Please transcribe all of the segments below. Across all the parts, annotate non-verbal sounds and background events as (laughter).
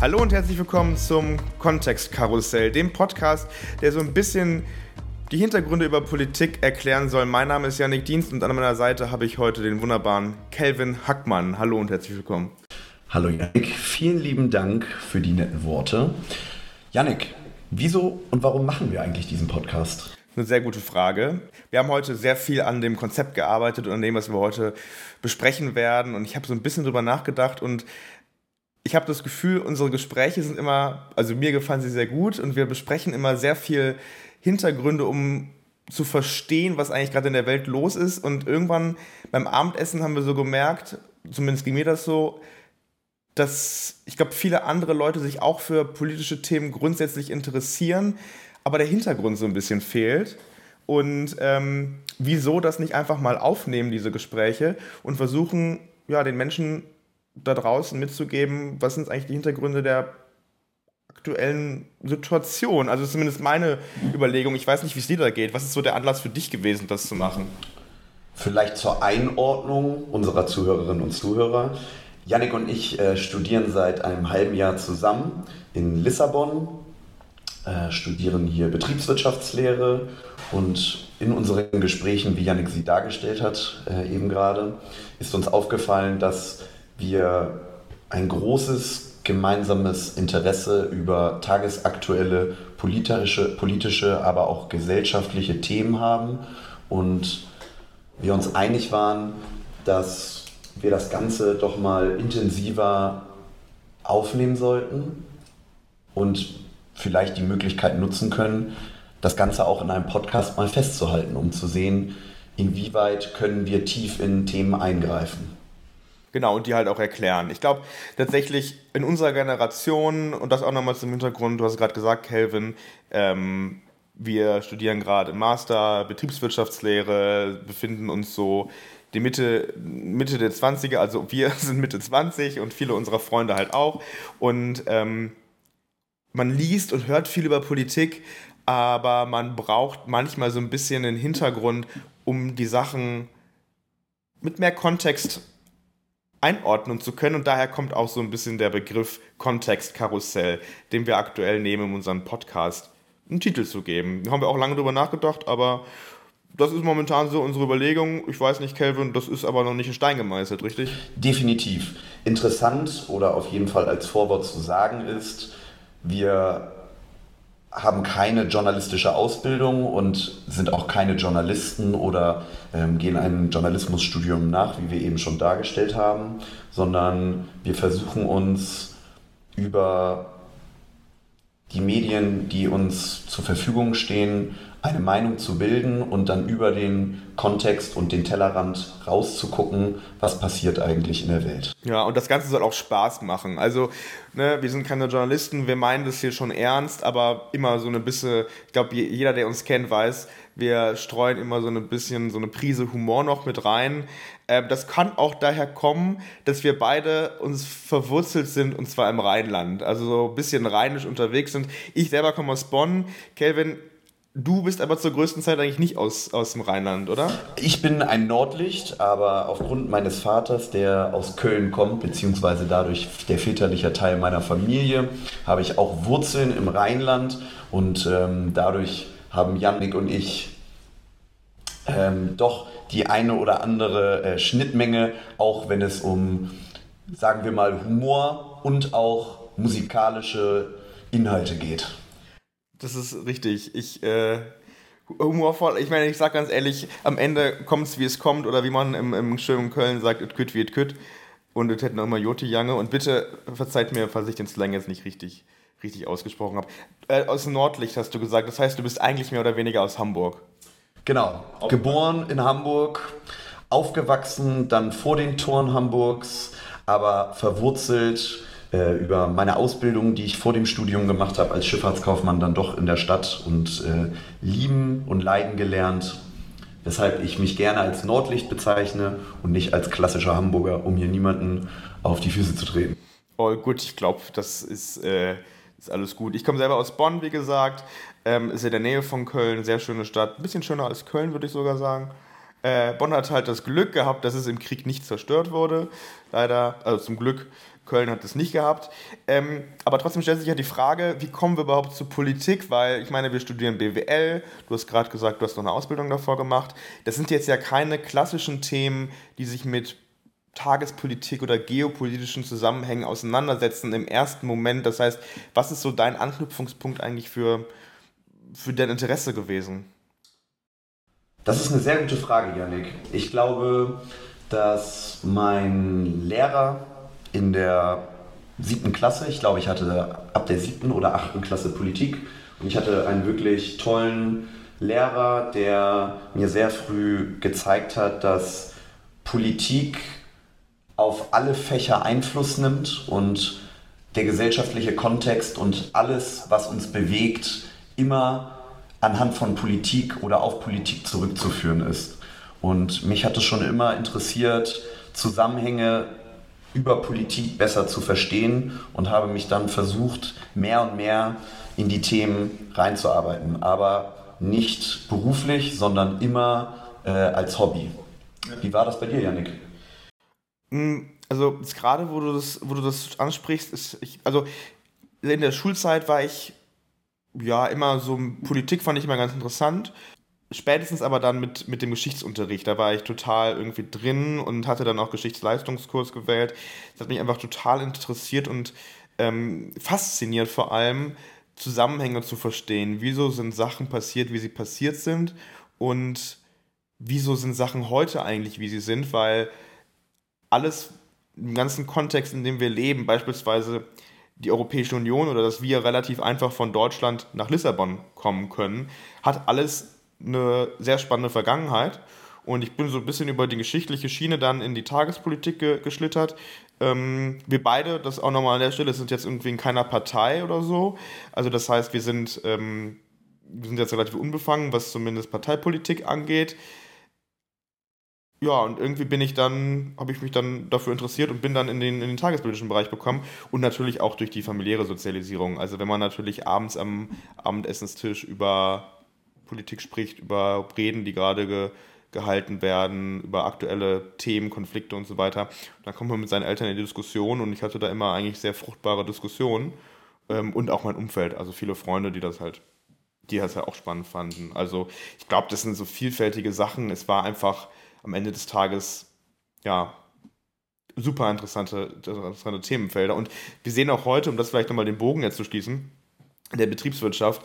Hallo und herzlich willkommen zum Kontextkarussell, dem Podcast, der so ein bisschen die Hintergründe über Politik erklären soll. Mein Name ist Yannick Dienst und an meiner Seite habe ich heute den wunderbaren Kelvin Hackmann. Hallo und herzlich willkommen. Hallo Yannick, vielen lieben Dank für die netten Worte. Yannick, wieso und warum machen wir eigentlich diesen Podcast? Eine sehr gute Frage. Wir haben heute sehr viel an dem Konzept gearbeitet und an dem, was wir heute besprechen werden. Und ich habe so ein bisschen drüber nachgedacht und ich habe das Gefühl, unsere Gespräche sind immer, also mir gefallen sie sehr gut und wir besprechen immer sehr viel Hintergründe, um zu verstehen, was eigentlich gerade in der Welt los ist. Und irgendwann beim Abendessen haben wir so gemerkt, zumindest ging mir das so, dass ich glaube, viele andere Leute sich auch für politische Themen grundsätzlich interessieren, aber der Hintergrund so ein bisschen fehlt. Und ähm, wieso das nicht einfach mal aufnehmen, diese Gespräche, und versuchen, ja, den Menschen da draußen mitzugeben, was sind eigentlich die Hintergründe der aktuellen Situation? Also zumindest meine Überlegung. Ich weiß nicht, wie es dir da geht. Was ist so der Anlass für dich gewesen, das zu machen? Vielleicht zur Einordnung unserer Zuhörerinnen und Zuhörer. Yannick und ich äh, studieren seit einem halben Jahr zusammen in Lissabon, äh, studieren hier Betriebswirtschaftslehre und in unseren Gesprächen, wie Yannick sie dargestellt hat, äh, eben gerade, ist uns aufgefallen, dass wir ein großes gemeinsames Interesse über tagesaktuelle politische, politische, aber auch gesellschaftliche Themen haben und wir uns einig waren, dass wir das Ganze doch mal intensiver aufnehmen sollten und vielleicht die Möglichkeit nutzen können, das Ganze auch in einem Podcast mal festzuhalten, um zu sehen, inwieweit können wir tief in Themen eingreifen. Genau, und die halt auch erklären. Ich glaube tatsächlich in unserer Generation, und das auch nochmal zum Hintergrund, du hast gerade gesagt, Kelvin, ähm, wir studieren gerade im Master Betriebswirtschaftslehre, befinden uns so die Mitte, Mitte der 20er, also wir (laughs) sind Mitte 20 und viele unserer Freunde halt auch. Und ähm, man liest und hört viel über Politik, aber man braucht manchmal so ein bisschen den Hintergrund, um die Sachen mit mehr Kontext einordnen zu können. Und daher kommt auch so ein bisschen der Begriff Kontextkarussell, den wir aktuell nehmen, um unseren Podcast einen Titel zu geben. Da haben wir auch lange drüber nachgedacht, aber das ist momentan so unsere Überlegung. Ich weiß nicht, Kelvin, das ist aber noch nicht in Stein gemeißelt, richtig? Definitiv. Interessant oder auf jeden Fall als Vorwort zu sagen ist, wir haben keine journalistische Ausbildung und sind auch keine Journalisten oder ähm, gehen einem Journalismusstudium nach, wie wir eben schon dargestellt haben, sondern wir versuchen uns über die Medien, die uns zur Verfügung stehen, eine Meinung zu bilden und dann über den Kontext und den Tellerrand rauszugucken, was passiert eigentlich in der Welt. Ja, und das Ganze soll auch Spaß machen. Also, ne, wir sind keine Journalisten, wir meinen das hier schon ernst, aber immer so eine bisschen, ich glaube, jeder, der uns kennt, weiß, wir streuen immer so ein bisschen so eine Prise Humor noch mit rein. Ähm, das kann auch daher kommen, dass wir beide uns verwurzelt sind und zwar im Rheinland. Also so ein bisschen rheinisch unterwegs sind. Ich selber komme aus Bonn. Kelvin, Du bist aber zur größten Zeit eigentlich nicht aus, aus dem Rheinland, oder? Ich bin ein Nordlicht, aber aufgrund meines Vaters, der aus Köln kommt, beziehungsweise dadurch der väterliche Teil meiner Familie, habe ich auch Wurzeln im Rheinland und ähm, dadurch haben Jannik und ich ähm, doch die eine oder andere äh, Schnittmenge, auch wenn es um, sagen wir mal, Humor und auch musikalische Inhalte geht. Das ist richtig. Ich, äh, humorvoll, ich meine, ich sag ganz ehrlich, am Ende kommt es, wie es kommt, oder wie man im, im schönen Köln sagt, it kütt wie it kütt. Und es hätten noch immer Joti Jange. Und bitte verzeiht mir, falls ich den Slang jetzt nicht richtig, richtig ausgesprochen habe. Äh, aus Nordlicht hast du gesagt. Das heißt, du bist eigentlich mehr oder weniger aus Hamburg. Genau. Geboren in Hamburg, aufgewachsen dann vor den Toren Hamburgs, aber verwurzelt äh, über meine Ausbildung, die ich vor dem Studium gemacht habe als Schifffahrtskaufmann, dann doch in der Stadt und äh, lieben und leiden gelernt. Weshalb ich mich gerne als Nordlicht bezeichne und nicht als klassischer Hamburger, um hier niemanden auf die Füße zu treten. Oh, gut, ich glaube, das ist, äh, ist alles gut. Ich komme selber aus Bonn, wie gesagt. Ähm, ist in der Nähe von Köln, sehr schöne Stadt. Ein bisschen schöner als Köln, würde ich sogar sagen. Äh, Bonn hat halt das Glück gehabt, dass es im Krieg nicht zerstört wurde. Leider, also zum Glück Köln hat es nicht gehabt. Ähm, aber trotzdem stellt sich ja die Frage, wie kommen wir überhaupt zur Politik? Weil ich meine, wir studieren BWL, du hast gerade gesagt, du hast noch eine Ausbildung davor gemacht. Das sind jetzt ja keine klassischen Themen, die sich mit Tagespolitik oder geopolitischen Zusammenhängen auseinandersetzen im ersten Moment. Das heißt, was ist so dein Anknüpfungspunkt eigentlich für, für dein Interesse gewesen? Das ist eine sehr gute Frage, Janik. Ich glaube, dass mein Lehrer in der siebten Klasse, ich glaube, ich hatte ab der siebten oder achten Klasse Politik und ich hatte einen wirklich tollen Lehrer, der mir sehr früh gezeigt hat, dass Politik auf alle Fächer Einfluss nimmt und der gesellschaftliche Kontext und alles, was uns bewegt, immer anhand von Politik oder auf Politik zurückzuführen ist. Und mich hat es schon immer interessiert, Zusammenhänge über Politik besser zu verstehen und habe mich dann versucht, mehr und mehr in die Themen reinzuarbeiten. Aber nicht beruflich, sondern immer äh, als Hobby. Wie war das bei dir, Janik? Hm, also gerade, wo du das, wo du das ansprichst, ist ich, also in der Schulzeit war ich ja immer so Politik fand ich immer ganz interessant. Spätestens aber dann mit, mit dem Geschichtsunterricht, da war ich total irgendwie drin und hatte dann auch Geschichtsleistungskurs gewählt. Das hat mich einfach total interessiert und ähm, fasziniert vor allem, Zusammenhänge zu verstehen. Wieso sind Sachen passiert, wie sie passiert sind und wieso sind Sachen heute eigentlich, wie sie sind, weil alles im ganzen Kontext, in dem wir leben, beispielsweise die Europäische Union oder dass wir relativ einfach von Deutschland nach Lissabon kommen können, hat alles eine sehr spannende Vergangenheit. Und ich bin so ein bisschen über die geschichtliche Schiene dann in die Tagespolitik ge geschlittert. Ähm, wir beide, das auch nochmal an der Stelle, sind jetzt irgendwie in keiner Partei oder so. Also das heißt, wir sind, ähm, wir sind jetzt relativ unbefangen, was zumindest Parteipolitik angeht ja, und irgendwie bin ich dann, habe ich mich dann dafür interessiert und bin dann in den, in den tagespolitischen Bereich gekommen und natürlich auch durch die familiäre Sozialisierung. Also wenn man natürlich abends am Abendessenstisch über Politik spricht, über Reden, die gerade ge, gehalten werden, über aktuelle Themen, Konflikte und so weiter, dann kommt man mit seinen Eltern in die Diskussion und ich hatte da immer eigentlich sehr fruchtbare Diskussionen ähm, und auch mein Umfeld, also viele Freunde, die das halt, die das halt auch spannend fanden. Also ich glaube, das sind so vielfältige Sachen. Es war einfach am Ende des Tages, ja, super interessante, interessante Themenfelder. Und wir sehen auch heute, um das vielleicht nochmal den Bogen jetzt zu schließen, in der Betriebswirtschaft,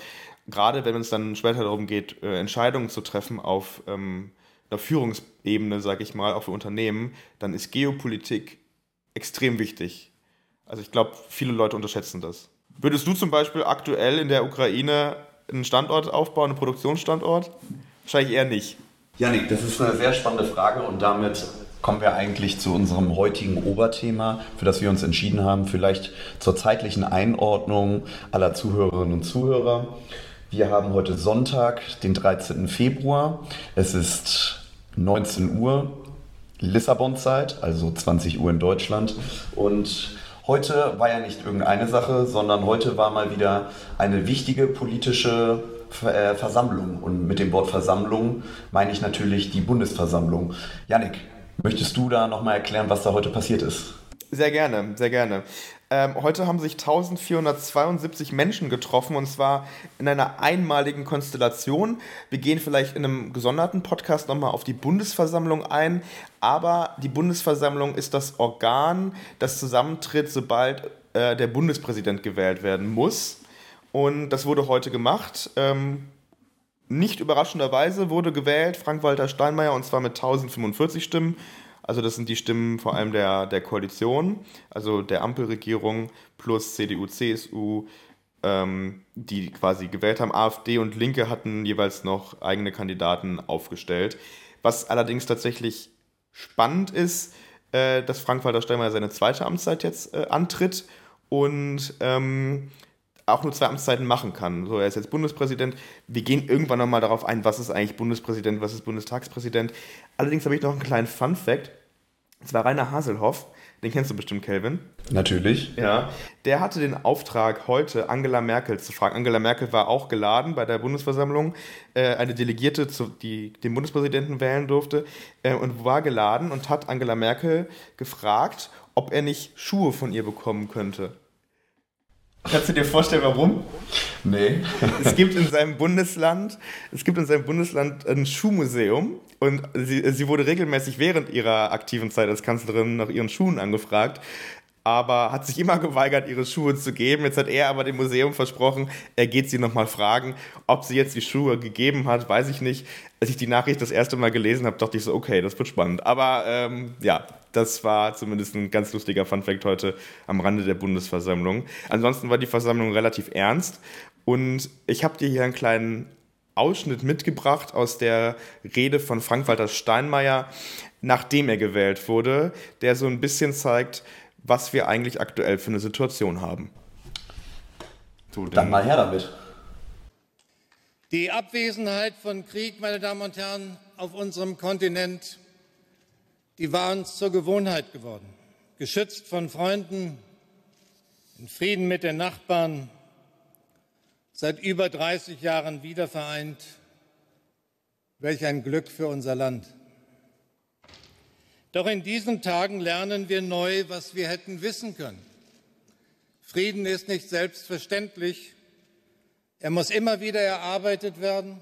gerade wenn es dann später darum geht, äh, Entscheidungen zu treffen auf ähm, einer Führungsebene, sage ich mal, auch für Unternehmen, dann ist Geopolitik extrem wichtig. Also ich glaube, viele Leute unterschätzen das. Würdest du zum Beispiel aktuell in der Ukraine einen Standort aufbauen, einen Produktionsstandort? Wahrscheinlich eher nicht. Janik, das ist eine sehr spannende Frage und damit kommen wir eigentlich zu unserem heutigen Oberthema, für das wir uns entschieden haben, vielleicht zur zeitlichen Einordnung aller Zuhörerinnen und Zuhörer. Wir haben heute Sonntag, den 13. Februar. Es ist 19 Uhr Lissabon-Zeit, also 20 Uhr in Deutschland. Und heute war ja nicht irgendeine Sache, sondern heute war mal wieder eine wichtige politische äh, Versammlung. Und mit dem Wort Versammlung meine ich natürlich die Bundesversammlung. Janik, möchtest du da nochmal erklären, was da heute passiert ist? Sehr gerne, sehr gerne. Ähm, heute haben sich 1472 Menschen getroffen und zwar in einer einmaligen Konstellation. Wir gehen vielleicht in einem gesonderten Podcast nochmal auf die Bundesversammlung ein, aber die Bundesversammlung ist das Organ, das zusammentritt, sobald äh, der Bundespräsident gewählt werden muss. Und das wurde heute gemacht. Ähm, nicht überraschenderweise wurde gewählt Frank-Walter Steinmeier und zwar mit 1045 Stimmen. Also das sind die Stimmen vor allem der, der Koalition, also der Ampelregierung plus CDU, CSU, ähm, die quasi gewählt haben. AfD und Linke hatten jeweils noch eigene Kandidaten aufgestellt. Was allerdings tatsächlich spannend ist, äh, dass Frank-Walter Steinmeier seine zweite Amtszeit jetzt äh, antritt und ähm, auch nur zwei Amtszeiten machen kann. So, er ist jetzt Bundespräsident. Wir gehen irgendwann nochmal darauf ein, was ist eigentlich Bundespräsident, was ist Bundestagspräsident. Allerdings habe ich noch einen kleinen Fun-Fact. Es war Rainer Haselhoff, den kennst du bestimmt, Kelvin. Natürlich. Ja. Der hatte den Auftrag, heute Angela Merkel zu fragen. Angela Merkel war auch geladen bei der Bundesversammlung, äh, eine Delegierte, zu, die den Bundespräsidenten wählen durfte, äh, und war geladen und hat Angela Merkel gefragt, ob er nicht Schuhe von ihr bekommen könnte. Kannst du dir vorstellen, warum? Nee. es gibt in seinem Bundesland, es gibt in seinem Bundesland ein Schuhmuseum und sie, sie wurde regelmäßig während ihrer aktiven Zeit als Kanzlerin nach ihren Schuhen angefragt aber hat sich immer geweigert, ihre Schuhe zu geben. Jetzt hat er aber dem Museum versprochen, er geht sie nochmal fragen. Ob sie jetzt die Schuhe gegeben hat, weiß ich nicht. Als ich die Nachricht das erste Mal gelesen habe, dachte ich so, okay, das wird spannend. Aber ähm, ja, das war zumindest ein ganz lustiger Funfact heute am Rande der Bundesversammlung. Ansonsten war die Versammlung relativ ernst und ich habe dir hier einen kleinen Ausschnitt mitgebracht aus der Rede von Frank-Walter Steinmeier, nachdem er gewählt wurde, der so ein bisschen zeigt, was wir eigentlich aktuell für eine Situation haben. So, dann mal her damit. Die Abwesenheit von Krieg, meine Damen und Herren, auf unserem Kontinent, die war uns zur Gewohnheit geworden. Geschützt von Freunden, in Frieden mit den Nachbarn, seit über 30 Jahren wiedervereint. Welch ein Glück für unser Land. Doch in diesen Tagen lernen wir neu, was wir hätten wissen können. Frieden ist nicht selbstverständlich. Er muss immer wieder erarbeitet werden,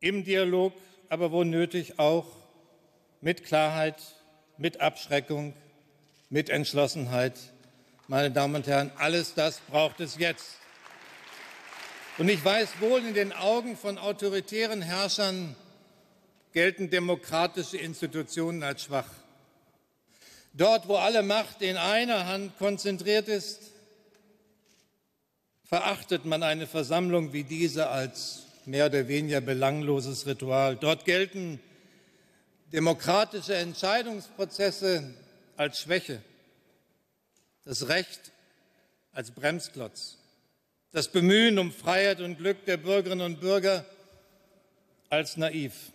im Dialog, aber wo nötig auch mit Klarheit, mit Abschreckung, mit Entschlossenheit. Meine Damen und Herren, alles das braucht es jetzt. Und ich weiß wohl, in den Augen von autoritären Herrschern gelten demokratische Institutionen als schwach. Dort, wo alle Macht in einer Hand konzentriert ist, verachtet man eine Versammlung wie diese als mehr oder weniger belangloses Ritual. Dort gelten demokratische Entscheidungsprozesse als Schwäche, das Recht als Bremsklotz, das Bemühen um Freiheit und Glück der Bürgerinnen und Bürger als naiv.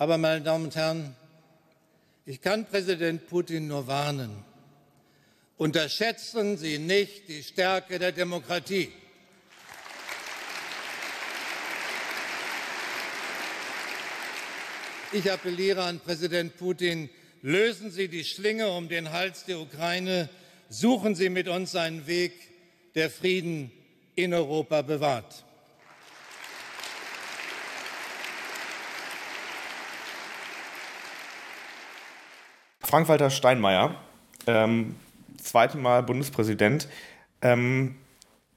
Aber, meine Damen und Herren, ich kann Präsident Putin nur warnen. Unterschätzen Sie nicht die Stärke der Demokratie. Ich appelliere an Präsident Putin, lösen Sie die Schlinge um den Hals der Ukraine, suchen Sie mit uns einen Weg, der Frieden in Europa bewahrt. Frank-Walter Steinmeier, ähm, zweite Mal Bundespräsident, ähm,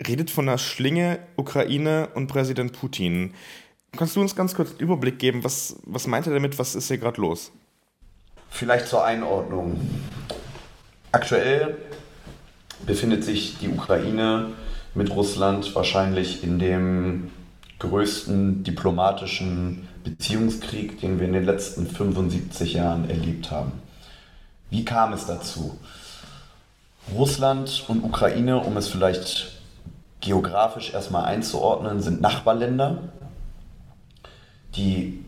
redet von der Schlinge Ukraine und Präsident Putin. Kannst du uns ganz kurz einen Überblick geben, was, was meint er damit, was ist hier gerade los? Vielleicht zur Einordnung. Aktuell befindet sich die Ukraine mit Russland wahrscheinlich in dem größten diplomatischen Beziehungskrieg, den wir in den letzten 75 Jahren erlebt haben. Wie kam es dazu? Russland und Ukraine, um es vielleicht geografisch erstmal einzuordnen, sind Nachbarländer. Die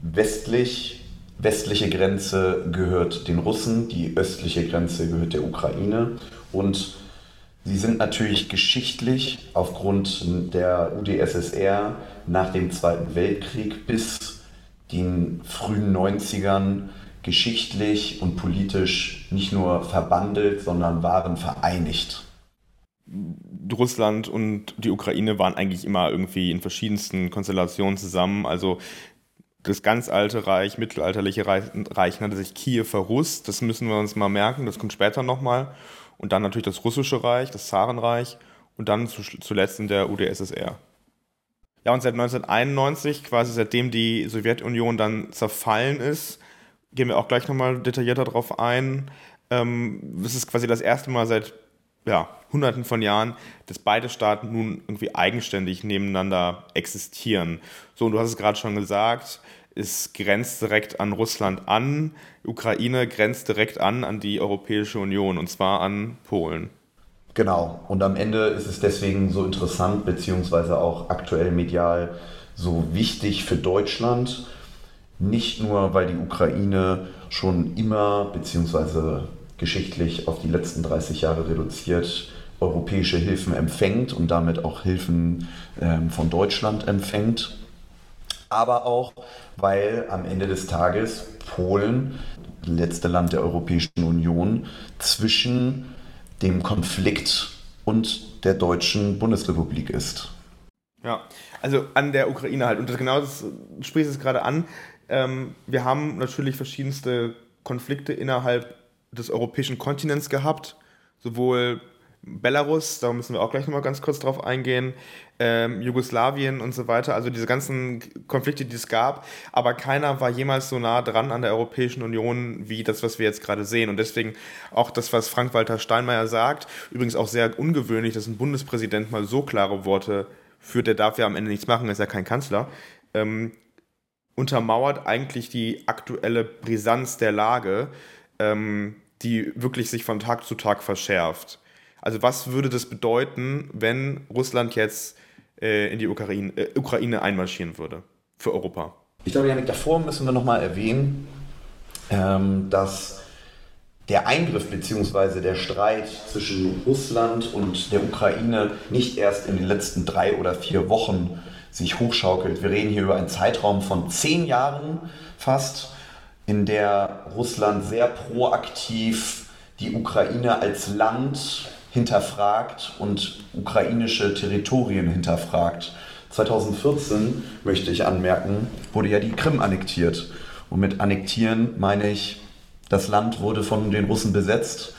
westlich, westliche Grenze gehört den Russen, die östliche Grenze gehört der Ukraine. Und sie sind natürlich geschichtlich aufgrund der UdSSR nach dem Zweiten Weltkrieg bis den frühen 90ern geschichtlich und politisch nicht nur verbandelt, sondern waren vereinigt. Russland und die Ukraine waren eigentlich immer irgendwie in verschiedensten Konstellationen zusammen. Also das ganz alte Reich, mittelalterliche Reich, nannte sich Kiewer Russ. Das müssen wir uns mal merken. Das kommt später nochmal. Und dann natürlich das russische Reich, das Zarenreich und dann zuletzt in der UdSSR. Ja, und seit 1991, quasi seitdem die Sowjetunion dann zerfallen ist, gehen wir auch gleich nochmal detaillierter drauf ein. Ähm, es ist quasi das erste Mal seit ja, Hunderten von Jahren, dass beide Staaten nun irgendwie eigenständig nebeneinander existieren. So, und du hast es gerade schon gesagt, es grenzt direkt an Russland an, Ukraine grenzt direkt an an die Europäische Union und zwar an Polen. Genau, und am Ende ist es deswegen so interessant, beziehungsweise auch aktuell medial so wichtig für Deutschland, nicht nur, weil die Ukraine schon immer beziehungsweise geschichtlich auf die letzten 30 Jahre reduziert europäische Hilfen empfängt und damit auch Hilfen ähm, von Deutschland empfängt, aber auch, weil am Ende des Tages Polen, letzte Land der Europäischen Union, zwischen dem Konflikt und der deutschen Bundesrepublik ist. Ja, also an der Ukraine halt. Und das, genau das sprichst es gerade an. Ähm, wir haben natürlich verschiedenste Konflikte innerhalb des europäischen Kontinents gehabt, sowohl Belarus, da müssen wir auch gleich nochmal ganz kurz drauf eingehen, ähm, Jugoslawien und so weiter, also diese ganzen Konflikte, die es gab, aber keiner war jemals so nah dran an der Europäischen Union wie das, was wir jetzt gerade sehen. Und deswegen auch das, was Frank-Walter Steinmeier sagt, übrigens auch sehr ungewöhnlich, dass ein Bundespräsident mal so klare Worte führt, der darf ja am Ende nichts machen, ist ja kein Kanzler, ähm, untermauert eigentlich die aktuelle Brisanz der Lage, ähm, die wirklich sich von Tag zu Tag verschärft. Also was würde das bedeuten, wenn Russland jetzt äh, in die Ukraine, äh, Ukraine einmarschieren würde für Europa? Ich glaube, Janik, davor müssen wir nochmal erwähnen, ähm, dass der Eingriff bzw. der Streit zwischen Russland und der Ukraine nicht erst in den letzten drei oder vier Wochen sich hochschaukelt. Wir reden hier über einen Zeitraum von zehn Jahren fast, in der Russland sehr proaktiv die Ukraine als Land hinterfragt und ukrainische Territorien hinterfragt. 2014, möchte ich anmerken, wurde ja die Krim annektiert. Und mit annektieren meine ich, das Land wurde von den Russen besetzt.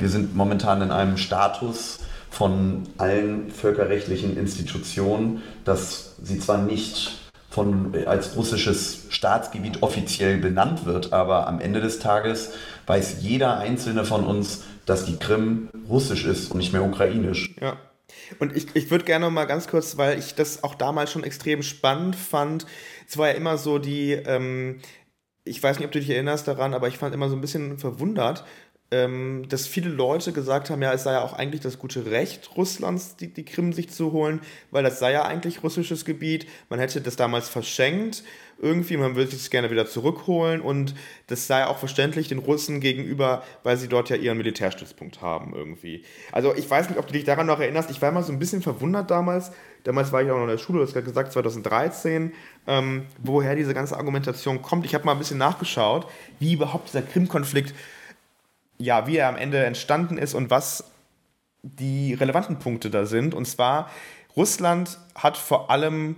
Wir sind momentan in einem Status von allen völkerrechtlichen Institutionen, dass sie zwar nicht von, als russisches Staatsgebiet offiziell benannt wird, aber am Ende des Tages weiß jeder einzelne von uns, dass die Krim russisch ist und nicht mehr ukrainisch. Ja. Und ich, ich würde gerne mal ganz kurz, weil ich das auch damals schon extrem spannend fand. Es war ja immer so die, ähm, ich weiß nicht, ob du dich erinnerst daran, aber ich fand immer so ein bisschen verwundert, ähm, dass viele Leute gesagt haben, ja, es sei ja auch eigentlich das gute Recht Russlands, die, die Krim sich zu holen, weil das sei ja eigentlich russisches Gebiet. Man hätte das damals verschenkt irgendwie, man würde es gerne wieder zurückholen und das sei auch verständlich den Russen gegenüber, weil sie dort ja ihren Militärstützpunkt haben irgendwie. Also ich weiß nicht, ob du dich daran noch erinnerst, ich war immer so ein bisschen verwundert damals, damals war ich auch noch in der Schule, du hast gerade gesagt 2013, ähm, woher diese ganze Argumentation kommt. Ich habe mal ein bisschen nachgeschaut, wie überhaupt dieser Krim-Konflikt ja, wie er am Ende entstanden ist und was die relevanten Punkte da sind. Und zwar, Russland hat vor allem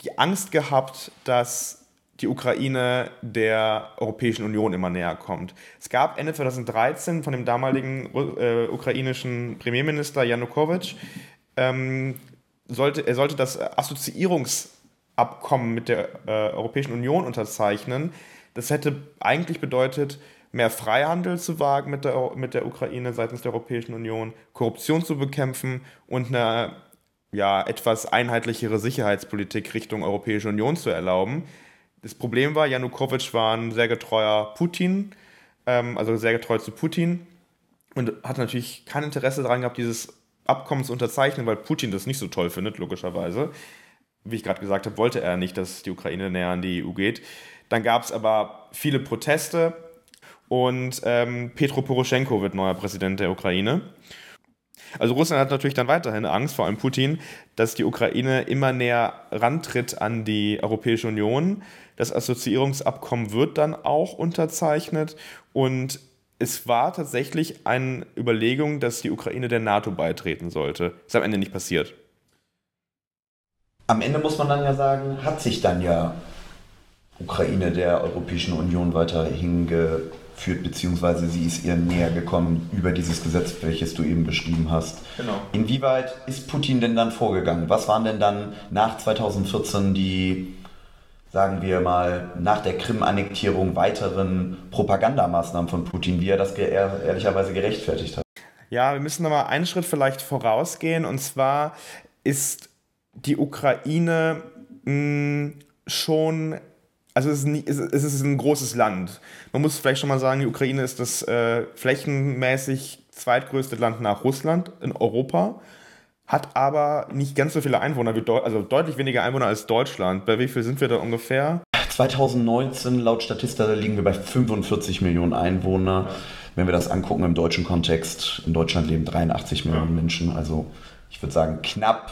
die Angst gehabt, dass die Ukraine der Europäischen Union immer näher kommt. Es gab Ende 2013 von dem damaligen äh, ukrainischen Premierminister Janukowitsch, ähm, sollte, er sollte das Assoziierungsabkommen mit der äh, Europäischen Union unterzeichnen. Das hätte eigentlich bedeutet, mehr Freihandel zu wagen mit der, mit der Ukraine seitens der Europäischen Union, Korruption zu bekämpfen und eine ja, etwas einheitlichere Sicherheitspolitik Richtung Europäische Union zu erlauben. Das Problem war, Janukowitsch war ein sehr getreuer Putin, ähm, also sehr getreu zu Putin und hat natürlich kein Interesse daran gehabt, dieses Abkommen zu unterzeichnen, weil Putin das nicht so toll findet, logischerweise. Wie ich gerade gesagt habe, wollte er nicht, dass die Ukraine näher an die EU geht. Dann gab es aber viele Proteste und ähm, Petro Poroschenko wird neuer Präsident der Ukraine. Also Russland hat natürlich dann weiterhin Angst, vor allem Putin, dass die Ukraine immer näher rantritt an die Europäische Union. Das Assoziierungsabkommen wird dann auch unterzeichnet und es war tatsächlich eine Überlegung, dass die Ukraine der NATO beitreten sollte. Ist am Ende nicht passiert. Am Ende muss man dann ja sagen, hat sich dann ja Ukraine der Europäischen Union weiter hinge führt, beziehungsweise sie ist ihr näher gekommen über dieses Gesetz, welches du eben beschrieben hast. Genau. Inwieweit ist Putin denn dann vorgegangen? Was waren denn dann nach 2014 die, sagen wir mal, nach der Krim-Annektierung weiteren Propagandamaßnahmen von Putin, wie er das ehrlicherweise gerechtfertigt hat? Ja, wir müssen nochmal einen Schritt vielleicht vorausgehen. Und zwar ist die Ukraine mh, hm, schon also es ist, nie, es ist ein großes Land. Man muss vielleicht schon mal sagen, die Ukraine ist das äh, flächenmäßig zweitgrößte Land nach Russland in Europa, hat aber nicht ganz so viele Einwohner wie Deutschland, also deutlich weniger Einwohner als Deutschland. Bei wie viel sind wir da ungefähr? 2019 laut Statista liegen wir bei 45 Millionen Einwohner. Wenn wir das angucken im deutschen Kontext, in Deutschland leben 83 Millionen Menschen. Also ich würde sagen knapp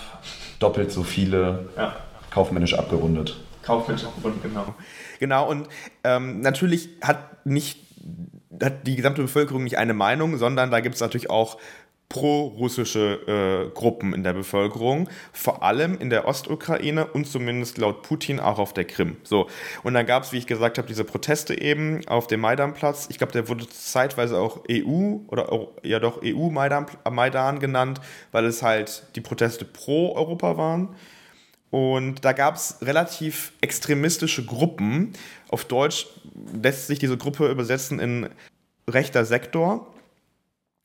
doppelt so viele ja. kaufmännisch abgerundet. Kaufmännisch abgerundet, genau. Genau, und ähm, natürlich hat nicht hat die gesamte Bevölkerung nicht eine Meinung, sondern da gibt es natürlich auch pro-russische äh, Gruppen in der Bevölkerung, vor allem in der Ostukraine und zumindest laut Putin auch auf der Krim. So. Und dann gab es, wie ich gesagt habe, diese Proteste eben auf dem Maidanplatz. Ich glaube, der wurde zeitweise auch EU oder ja doch EU-Maidan Maidan genannt, weil es halt die Proteste pro Europa waren. Und da gab es relativ extremistische Gruppen. Auf Deutsch lässt sich diese Gruppe übersetzen in rechter Sektor.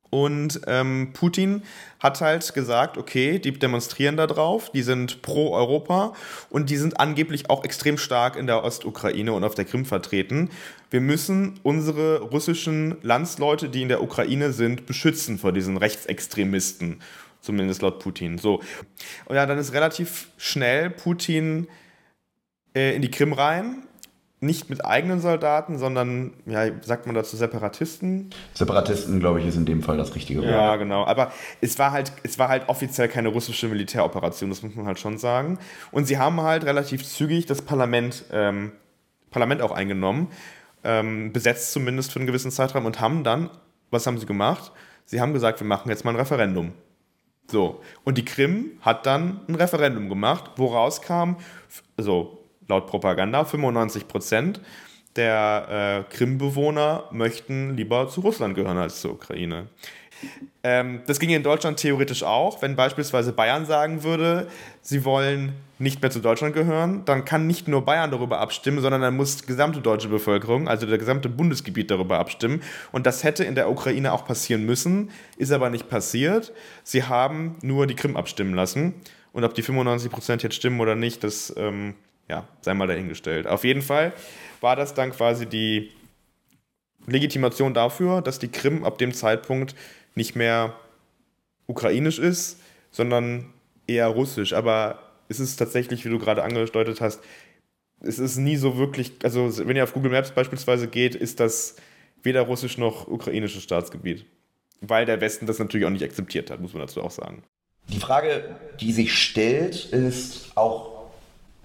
Und ähm, Putin hat halt gesagt, okay, die demonstrieren da drauf, die sind pro Europa und die sind angeblich auch extrem stark in der Ostukraine und auf der Krim vertreten. Wir müssen unsere russischen Landsleute, die in der Ukraine sind, beschützen vor diesen Rechtsextremisten, zumindest laut Putin. So. Und ja, dann ist relativ schnell Putin äh, in die Krim rein nicht mit eigenen Soldaten, sondern, ja, sagt man dazu Separatisten? Separatisten, glaube ich, ist in dem Fall das richtige Wort. Ja, genau. Aber es war halt, es war halt offiziell keine russische Militäroperation, das muss man halt schon sagen. Und sie haben halt relativ zügig das Parlament, ähm, Parlament auch eingenommen, ähm, besetzt zumindest für einen gewissen Zeitraum und haben dann, was haben sie gemacht? Sie haben gesagt, wir machen jetzt mal ein Referendum. So. Und die Krim hat dann ein Referendum gemacht, woraus kam, so, laut Propaganda 95 Prozent der äh, Krim-Bewohner möchten lieber zu Russland gehören als zur Ukraine. Ähm, das ginge in Deutschland theoretisch auch, wenn beispielsweise Bayern sagen würde, sie wollen nicht mehr zu Deutschland gehören, dann kann nicht nur Bayern darüber abstimmen, sondern dann muss die gesamte deutsche Bevölkerung, also der gesamte Bundesgebiet darüber abstimmen. Und das hätte in der Ukraine auch passieren müssen, ist aber nicht passiert. Sie haben nur die Krim abstimmen lassen. Und ob die 95 Prozent jetzt stimmen oder nicht, das ähm, ja, sei mal dahingestellt. Auf jeden Fall war das dann quasi die Legitimation dafür, dass die Krim ab dem Zeitpunkt nicht mehr ukrainisch ist, sondern eher russisch. Aber es ist tatsächlich, wie du gerade angedeutet hast, es ist nie so wirklich, also wenn ihr auf Google Maps beispielsweise geht, ist das weder russisch noch ukrainisches Staatsgebiet. Weil der Westen das natürlich auch nicht akzeptiert hat, muss man dazu auch sagen. Die Frage, die sich stellt, ist auch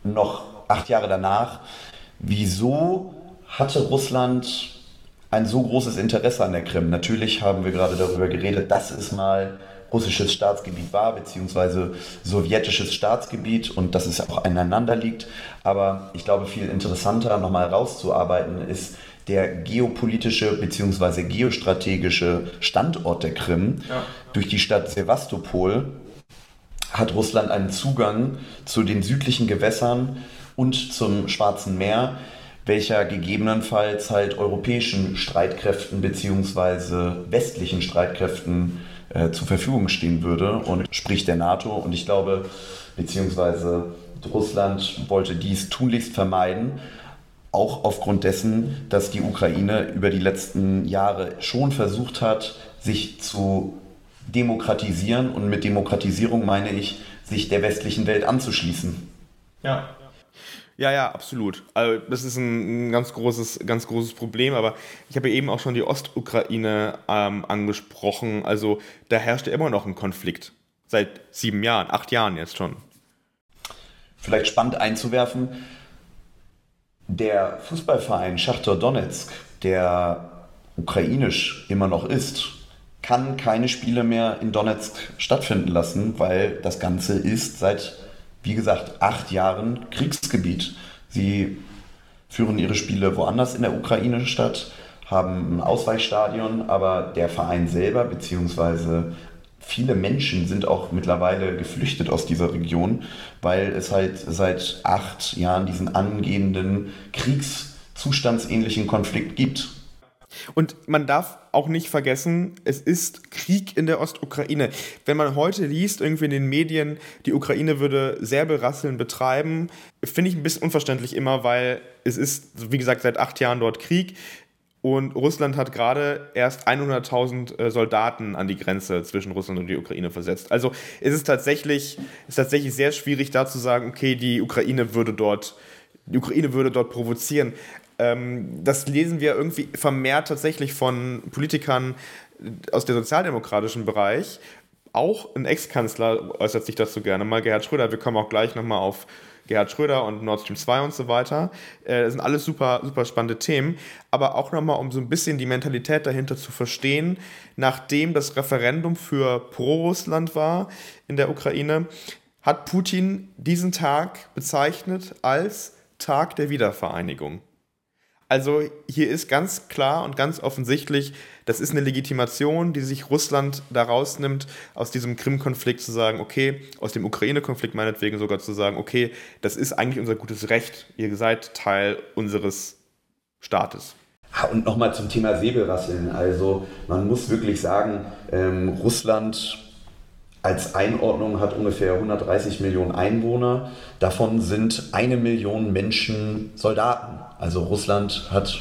noch acht Jahre danach, wieso hatte Russland ein so großes Interesse an der Krim? Natürlich haben wir gerade darüber geredet, dass es mal russisches Staatsgebiet war, beziehungsweise sowjetisches Staatsgebiet und dass es auch aneinander liegt. Aber ich glaube, viel interessanter nochmal rauszuarbeiten ist der geopolitische beziehungsweise geostrategische Standort der Krim. Ja. Durch die Stadt Sevastopol hat Russland einen Zugang zu den südlichen Gewässern und zum Schwarzen Meer, welcher gegebenenfalls halt europäischen Streitkräften bzw. westlichen Streitkräften äh, zur Verfügung stehen würde und sprich der NATO. Und ich glaube, beziehungsweise Russland wollte dies tunlichst vermeiden, auch aufgrund dessen, dass die Ukraine über die letzten Jahre schon versucht hat, sich zu demokratisieren. Und mit Demokratisierung meine ich, sich der westlichen Welt anzuschließen. Ja, ja, ja, absolut. Also das ist ein, ganz großes, ganz großes Problem, aber ich habe ja eben auch schon die Ostukraine ähm, angesprochen. Also da herrscht ja immer noch ein Konflikt. Seit sieben Jahren, acht Jahren jetzt schon. Vielleicht spannend einzuwerfen, der Fußballverein Schachtor Donetsk, der ukrainisch immer noch ist, kann keine Spiele mehr in Donetsk stattfinden lassen, weil das Ganze ist seit wie gesagt, acht Jahren Kriegsgebiet. Sie führen ihre Spiele woanders in der Ukraine statt, haben ein Ausweichstadion, aber der Verein selber, beziehungsweise viele Menschen sind auch mittlerweile geflüchtet aus dieser Region, weil es halt seit acht Jahren diesen angehenden Kriegszustandsähnlichen Konflikt gibt. Und man darf auch nicht vergessen, es ist Krieg in der Ostukraine. Wenn man heute liest, irgendwie in den Medien, die Ukraine würde Säbelrasseln betreiben, finde ich ein bisschen unverständlich immer, weil es ist, wie gesagt, seit acht Jahren dort Krieg. Und Russland hat gerade erst 100.000 äh, Soldaten an die Grenze zwischen Russland und die Ukraine versetzt. Also es ist tatsächlich, ist tatsächlich sehr schwierig da zu sagen, okay, die Ukraine würde dort die Ukraine würde dort provozieren. Ähm, das lesen wir irgendwie vermehrt tatsächlich von Politikern aus dem sozialdemokratischen Bereich. Auch ein Ex-Kanzler äußert sich dazu gerne mal, Gerhard Schröder. Wir kommen auch gleich nochmal auf Gerhard Schröder und Nord Stream 2 und so weiter. Äh, das sind alles super, super spannende Themen. Aber auch nochmal, um so ein bisschen die Mentalität dahinter zu verstehen, nachdem das Referendum für Pro-Russland war in der Ukraine, hat Putin diesen Tag bezeichnet als Tag der Wiedervereinigung. Also hier ist ganz klar und ganz offensichtlich, das ist eine Legitimation, die sich Russland daraus nimmt, aus diesem Krim-Konflikt zu sagen, okay, aus dem Ukraine-Konflikt meinetwegen sogar zu sagen, okay, das ist eigentlich unser gutes Recht, ihr seid Teil unseres Staates. Und nochmal zum Thema Säbelrasseln. Also man muss wirklich sagen, ähm, Russland als Einordnung hat ungefähr 130 Millionen Einwohner. Davon sind eine Million Menschen Soldaten. Also Russland hat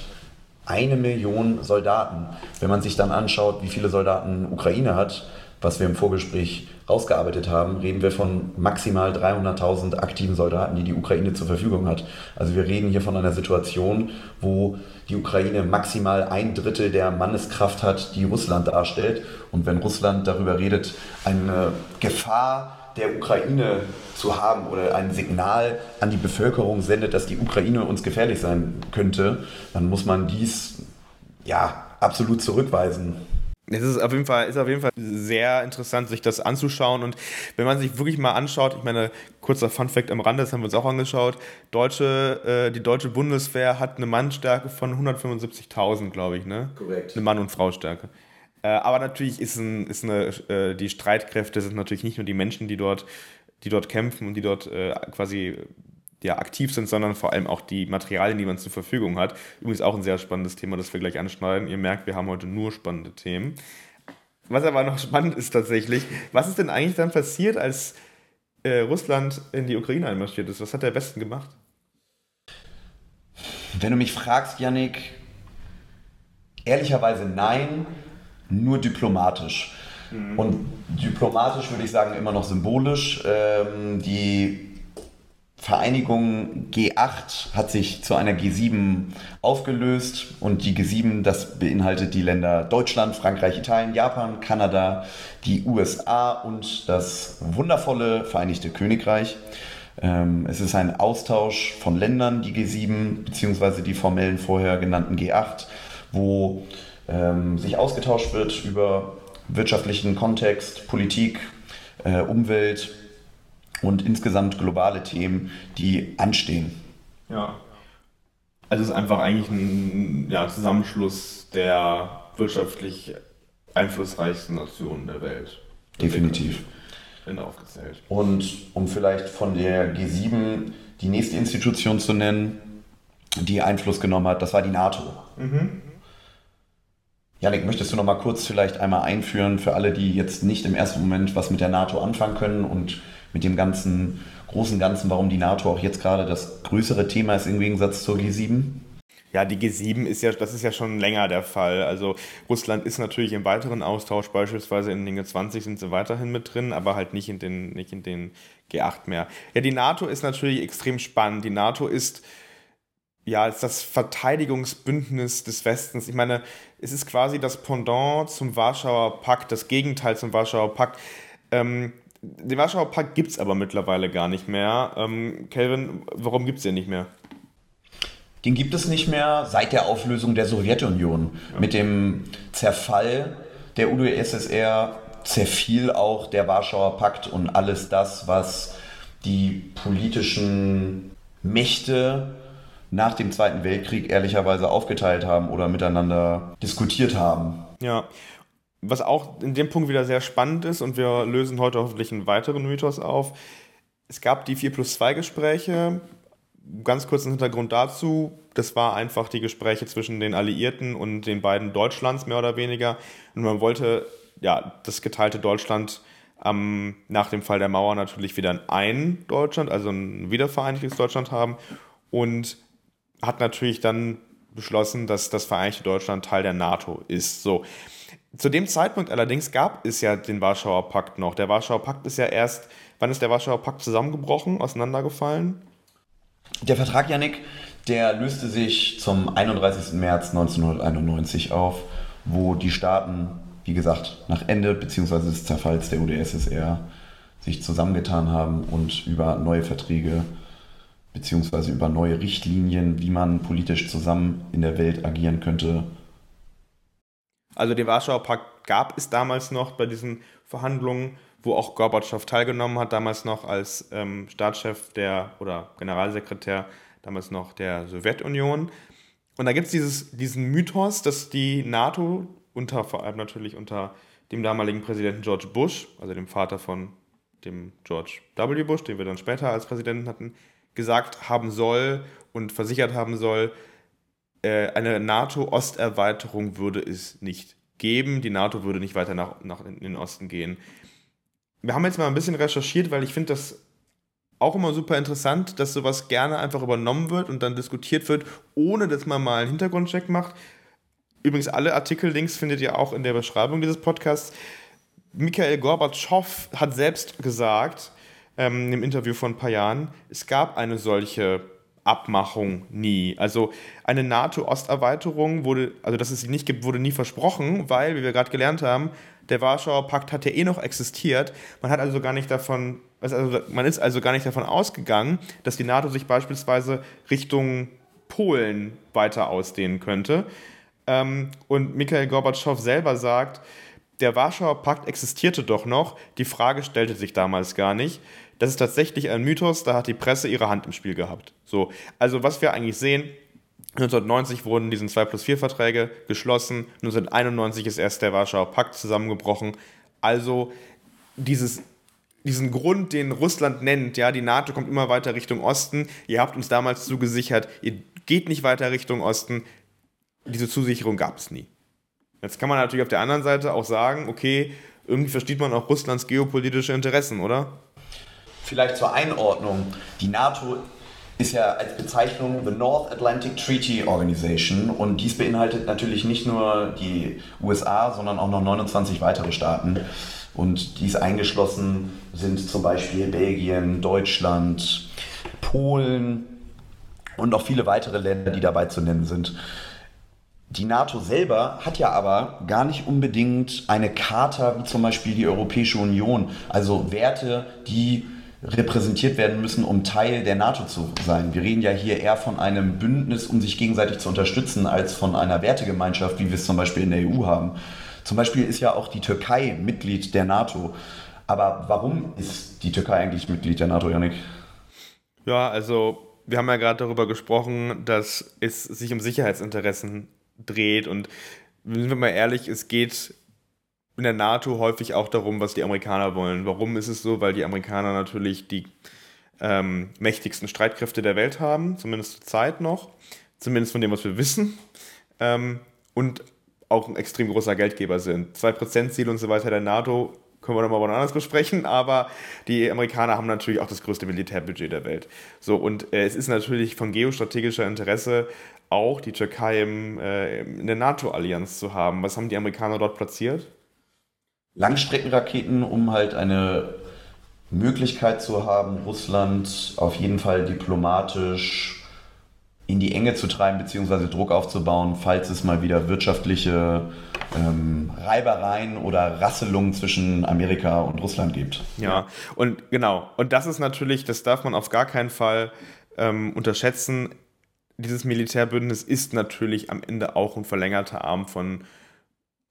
eine Million Soldaten. Wenn man sich dann anschaut, wie viele Soldaten Ukraine hat, was wir im Vorgespräch rausgearbeitet haben, reden wir von maximal 300.000 aktiven Soldaten, die die Ukraine zur Verfügung hat. Also wir reden hier von einer Situation, wo die Ukraine maximal ein Drittel der Manneskraft hat, die Russland darstellt. Und wenn Russland darüber redet, eine Gefahr der Ukraine zu haben oder ein Signal an die Bevölkerung sendet, dass die Ukraine uns gefährlich sein könnte, dann muss man dies ja absolut zurückweisen. Es ist auf jeden Fall, ist auf jeden Fall sehr interessant, sich das anzuschauen. Und wenn man sich wirklich mal anschaut, ich meine, kurzer Fun-Fact am Rande, das haben wir uns auch angeschaut, deutsche, äh, die deutsche Bundeswehr hat eine Mannstärke von 175.000, glaube ich, ne? Korrekt. Eine Mann- und Frau-Stärke. Äh, aber natürlich ist, ein, ist eine, äh, die Streitkräfte sind natürlich nicht nur die Menschen, die dort, die dort kämpfen und die dort äh, quasi ja, aktiv sind, sondern vor allem auch die Materialien, die man zur Verfügung hat. Übrigens auch ein sehr spannendes Thema, das wir gleich anschneiden. Ihr merkt, wir haben heute nur spannende Themen. Was aber noch (laughs) spannend ist tatsächlich, was ist denn eigentlich dann passiert, als äh, Russland in die Ukraine einmarschiert ist? Was hat der Westen gemacht? Wenn du mich fragst, Yannick, ehrlicherweise nein, nur diplomatisch. Mhm. Und diplomatisch würde ich sagen immer noch symbolisch. Ähm, die Vereinigung G8 hat sich zu einer G7 aufgelöst und die G7, das beinhaltet die Länder Deutschland, Frankreich, Italien, Japan, Kanada, die USA und das wundervolle Vereinigte Königreich. Ähm, es ist ein Austausch von Ländern, die G7, beziehungsweise die formellen vorher genannten G8, wo ähm, sich ausgetauscht wird über wirtschaftlichen Kontext, Politik, äh, Umwelt, und insgesamt globale Themen, die anstehen. Ja. Also es ist einfach eigentlich ein ja, Zusammenschluss der wirtschaftlich einflussreichsten Nationen der Welt. Definitiv. aufgezählt. Und um vielleicht von der G7 die nächste Institution zu nennen, die Einfluss genommen hat, das war die NATO. Mhm. Janik, möchtest du noch mal kurz vielleicht einmal einführen für alle, die jetzt nicht im ersten Moment was mit der NATO anfangen können und mit dem ganzen großen Ganzen, warum die NATO auch jetzt gerade das größere Thema ist im Gegensatz zur G7? Ja, die G7 ist ja, das ist ja schon länger der Fall. Also Russland ist natürlich im weiteren Austausch, beispielsweise in den G20 sind sie weiterhin mit drin, aber halt nicht in den, nicht in den G8 mehr. Ja, die NATO ist natürlich extrem spannend. Die NATO ist ja, ist das Verteidigungsbündnis des Westens. Ich meine, es ist quasi das Pendant zum Warschauer Pakt, das Gegenteil zum Warschauer Pakt. Ähm, den Warschauer Pakt gibt es aber mittlerweile gar nicht mehr. Ähm, Kelvin, warum gibt es den nicht mehr? Den gibt es nicht mehr seit der Auflösung der Sowjetunion. Ja. Mit dem Zerfall der UdSSR zerfiel auch der Warschauer Pakt und alles das, was die politischen Mächte nach dem Zweiten Weltkrieg ehrlicherweise aufgeteilt haben oder miteinander diskutiert haben. Ja, was auch in dem Punkt wieder sehr spannend ist, und wir lösen heute hoffentlich einen weiteren Mythos auf. Es gab die 4 plus 2 Gespräche. Ganz kurz ein Hintergrund dazu. Das war einfach die Gespräche zwischen den Alliierten und den beiden Deutschlands, mehr oder weniger. Und man wollte ja das geteilte Deutschland ähm, nach dem Fall der Mauer natürlich wieder in ein Deutschland, also ein wiedervereinigtes Deutschland haben. Und hat natürlich dann beschlossen, dass das Vereinigte Deutschland Teil der NATO ist. So. Zu dem Zeitpunkt allerdings gab es ja den Warschauer Pakt noch. Der Warschauer Pakt ist ja erst, wann ist der Warschauer Pakt zusammengebrochen, auseinandergefallen? Der Vertrag, Janik, der löste sich zum 31. März 1991 auf, wo die Staaten, wie gesagt, nach Ende bzw. des Zerfalls der UdSSR sich zusammengetan haben und über neue Verträge bzw. über neue Richtlinien, wie man politisch zusammen in der Welt agieren könnte. Also den Warschauer Pakt gab es damals noch bei diesen Verhandlungen, wo auch Gorbatschow teilgenommen hat, damals noch als ähm, Staatschef der oder Generalsekretär damals noch der Sowjetunion. Und da gibt es diesen Mythos, dass die NATO unter, vor allem natürlich unter dem damaligen Präsidenten George Bush, also dem Vater von dem George W. Bush, den wir dann später als Präsidenten hatten, gesagt haben soll und versichert haben soll, äh, eine NATO-Osterweiterung würde es nicht geben. Die NATO würde nicht weiter nach, nach in den Osten gehen. Wir haben jetzt mal ein bisschen recherchiert, weil ich finde das auch immer super interessant, dass sowas gerne einfach übernommen wird und dann diskutiert wird, ohne dass man mal einen Hintergrundcheck macht. Übrigens, alle Artikellinks findet ihr auch in der Beschreibung dieses Podcasts. Mikhail Gorbatschow hat selbst gesagt, ähm, im Interview vor ein paar Jahren, es gab eine solche Abmachung nie. Also eine NATO-Osterweiterung wurde, also dass es sie nicht gibt, wurde nie versprochen, weil, wie wir gerade gelernt haben, der Warschauer Pakt hat ja eh noch existiert. Man hat also gar nicht davon, also man ist also gar nicht davon ausgegangen, dass die NATO sich beispielsweise Richtung Polen weiter ausdehnen könnte. Ähm, und Mikhail Gorbatschow selber sagt, der Warschauer Pakt existierte doch noch, die Frage stellte sich damals gar nicht. Das ist tatsächlich ein Mythos, da hat die Presse ihre Hand im Spiel gehabt. So, also was wir eigentlich sehen, 1990 wurden diese 2 plus 4 Verträge geschlossen. 1991 ist erst der Warschauer Pakt zusammengebrochen. Also dieses, diesen Grund, den Russland nennt, ja, die NATO kommt immer weiter Richtung Osten. Ihr habt uns damals zugesichert, ihr geht nicht weiter Richtung Osten. Diese Zusicherung gab es nie. Jetzt kann man natürlich auf der anderen Seite auch sagen, okay, irgendwie versteht man auch Russlands geopolitische Interessen, oder? Vielleicht zur Einordnung. Die NATO ist ja als Bezeichnung The North Atlantic Treaty Organization und dies beinhaltet natürlich nicht nur die USA, sondern auch noch 29 weitere Staaten. Und dies eingeschlossen sind zum Beispiel Belgien, Deutschland, Polen und noch viele weitere Länder, die dabei zu nennen sind. Die NATO selber hat ja aber gar nicht unbedingt eine Charta wie zum Beispiel die Europäische Union, also Werte, die repräsentiert werden müssen, um Teil der NATO zu sein. Wir reden ja hier eher von einem Bündnis, um sich gegenseitig zu unterstützen, als von einer Wertegemeinschaft, wie wir es zum Beispiel in der EU haben. Zum Beispiel ist ja auch die Türkei Mitglied der NATO. Aber warum ist die Türkei eigentlich Mitglied der NATO, Janik? Ja, also wir haben ja gerade darüber gesprochen, dass es sich um Sicherheitsinteressen dreht und sind wir mal ehrlich, es geht in der NATO häufig auch darum, was die Amerikaner wollen. Warum ist es so? Weil die Amerikaner natürlich die ähm, mächtigsten Streitkräfte der Welt haben, zumindest zur Zeit noch, zumindest von dem, was wir wissen, ähm, und auch ein extrem großer Geldgeber sind. 2%-Ziel und so weiter der NATO können wir nochmal anders besprechen, aber die Amerikaner haben natürlich auch das größte Militärbudget der Welt. So, und äh, es ist natürlich von geostrategischer Interesse, auch die Türkei im, äh, in der NATO-Allianz zu haben. Was haben die Amerikaner dort platziert? Langstreckenraketen, um halt eine Möglichkeit zu haben, Russland auf jeden Fall diplomatisch in die Enge zu treiben, beziehungsweise Druck aufzubauen, falls es mal wieder wirtschaftliche ähm, Reibereien oder Rasselungen zwischen Amerika und Russland gibt. Ja, und genau. Und das ist natürlich, das darf man auf gar keinen Fall ähm, unterschätzen. Dieses Militärbündnis ist natürlich am Ende auch ein verlängerter Arm von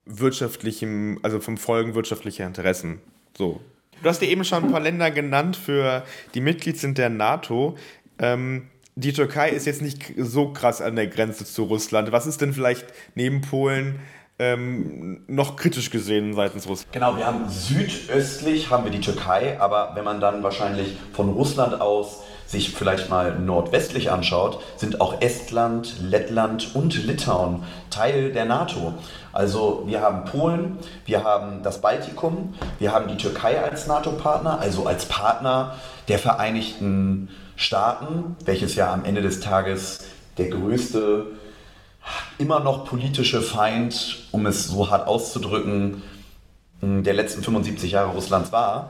wirtschaftlichem, also vom Folgen wirtschaftlicher Interessen. So. Du hast dir eben schon ein paar Länder genannt, für die Mitglied sind der NATO. Ähm, die Türkei ist jetzt nicht so krass an der Grenze zu Russland. Was ist denn vielleicht neben Polen ähm, noch kritisch gesehen seitens Russland? Genau, wir haben südöstlich haben wir die Türkei, aber wenn man dann wahrscheinlich von Russland aus sich vielleicht mal nordwestlich anschaut, sind auch Estland, Lettland und Litauen Teil der NATO. Also wir haben Polen, wir haben das Baltikum, wir haben die Türkei als NATO-Partner, also als Partner der Vereinigten Staaten, welches ja am Ende des Tages der größte, immer noch politische Feind, um es so hart auszudrücken, der letzten 75 Jahre Russlands war,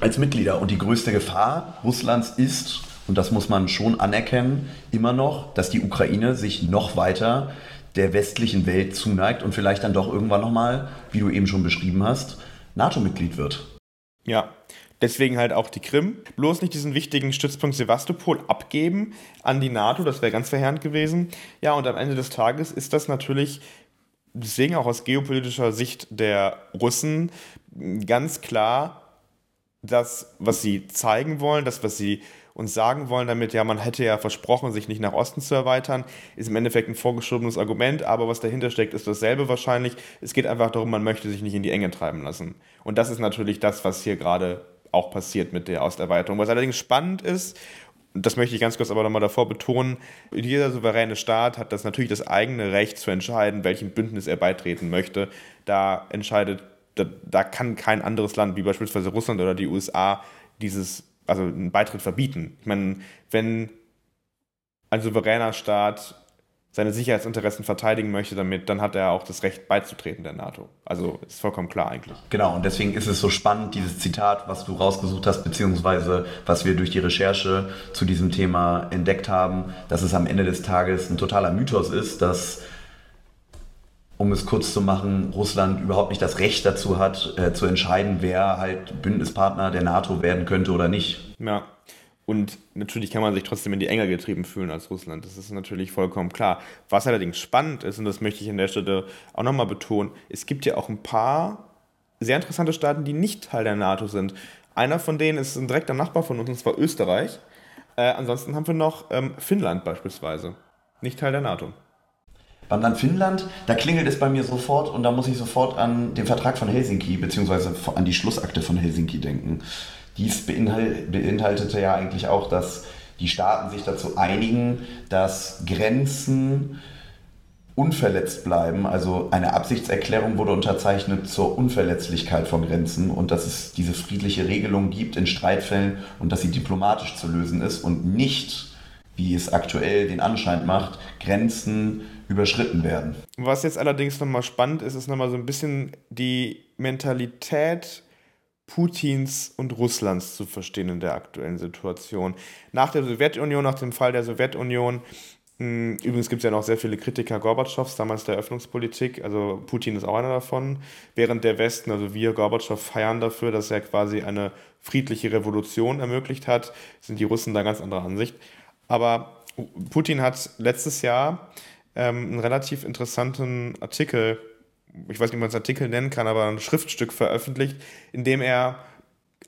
als Mitglieder. Und die größte Gefahr Russlands ist und das muss man schon anerkennen, immer noch, dass die Ukraine sich noch weiter der westlichen Welt zuneigt und vielleicht dann doch irgendwann nochmal, wie du eben schon beschrieben hast, NATO-Mitglied wird. Ja, deswegen halt auch die Krim. Bloß nicht diesen wichtigen Stützpunkt Sevastopol abgeben an die NATO, das wäre ganz verheerend gewesen. Ja, und am Ende des Tages ist das natürlich deswegen auch aus geopolitischer Sicht der Russen ganz klar das, was sie zeigen wollen, das, was sie uns sagen wollen damit, ja, man hätte ja versprochen, sich nicht nach Osten zu erweitern, ist im Endeffekt ein vorgeschobenes Argument, aber was dahinter steckt, ist dasselbe wahrscheinlich. Es geht einfach darum, man möchte sich nicht in die Enge treiben lassen. Und das ist natürlich das, was hier gerade auch passiert mit der Osterweiterung. Was allerdings spannend ist, das möchte ich ganz kurz aber nochmal davor betonen, jeder souveräne Staat hat das natürlich das eigene Recht zu entscheiden, welchem Bündnis er beitreten möchte. Da entscheidet, da, da kann kein anderes Land, wie beispielsweise Russland oder die USA, dieses also einen Beitritt verbieten. Ich meine, wenn ein souveräner Staat seine Sicherheitsinteressen verteidigen möchte damit, dann hat er auch das Recht beizutreten der NATO. Also ist vollkommen klar eigentlich. Genau, und deswegen ist es so spannend, dieses Zitat, was du rausgesucht hast, beziehungsweise was wir durch die Recherche zu diesem Thema entdeckt haben, dass es am Ende des Tages ein totaler Mythos ist, dass um es kurz zu machen, Russland überhaupt nicht das Recht dazu hat, äh, zu entscheiden, wer halt Bündnispartner der NATO werden könnte oder nicht. Ja. Und natürlich kann man sich trotzdem in die Enge getrieben fühlen als Russland. Das ist natürlich vollkommen klar. Was allerdings spannend ist, und das möchte ich an der Stelle auch nochmal betonen, es gibt ja auch ein paar sehr interessante Staaten, die nicht Teil der NATO sind. Einer von denen ist ein direkter Nachbar von uns, und zwar Österreich. Äh, ansonsten haben wir noch ähm, Finnland beispielsweise. Nicht Teil der NATO. Beim Land Finnland, da klingelt es bei mir sofort und da muss ich sofort an den Vertrag von Helsinki beziehungsweise an die Schlussakte von Helsinki denken. Dies beinhaltete ja eigentlich auch, dass die Staaten sich dazu einigen, dass Grenzen unverletzt bleiben. Also eine Absichtserklärung wurde unterzeichnet zur Unverletzlichkeit von Grenzen und dass es diese friedliche Regelung gibt in Streitfällen und dass sie diplomatisch zu lösen ist und nicht, wie es aktuell den Anschein macht, Grenzen überschritten werden. Was jetzt allerdings nochmal spannend ist, ist nochmal so ein bisschen die Mentalität Putins und Russlands zu verstehen in der aktuellen Situation. Nach der Sowjetunion, nach dem Fall der Sowjetunion, hm, übrigens gibt es ja noch sehr viele Kritiker Gorbatschows, damals der Öffnungspolitik, also Putin ist auch einer davon, während der Westen, also wir Gorbatschow feiern dafür, dass er quasi eine friedliche Revolution ermöglicht hat, sind die Russen da ganz anderer Ansicht. Aber Putin hat letztes Jahr ähm, einen relativ interessanten Artikel, ich weiß nicht, wie man es Artikel nennen kann, aber ein Schriftstück veröffentlicht, in dem er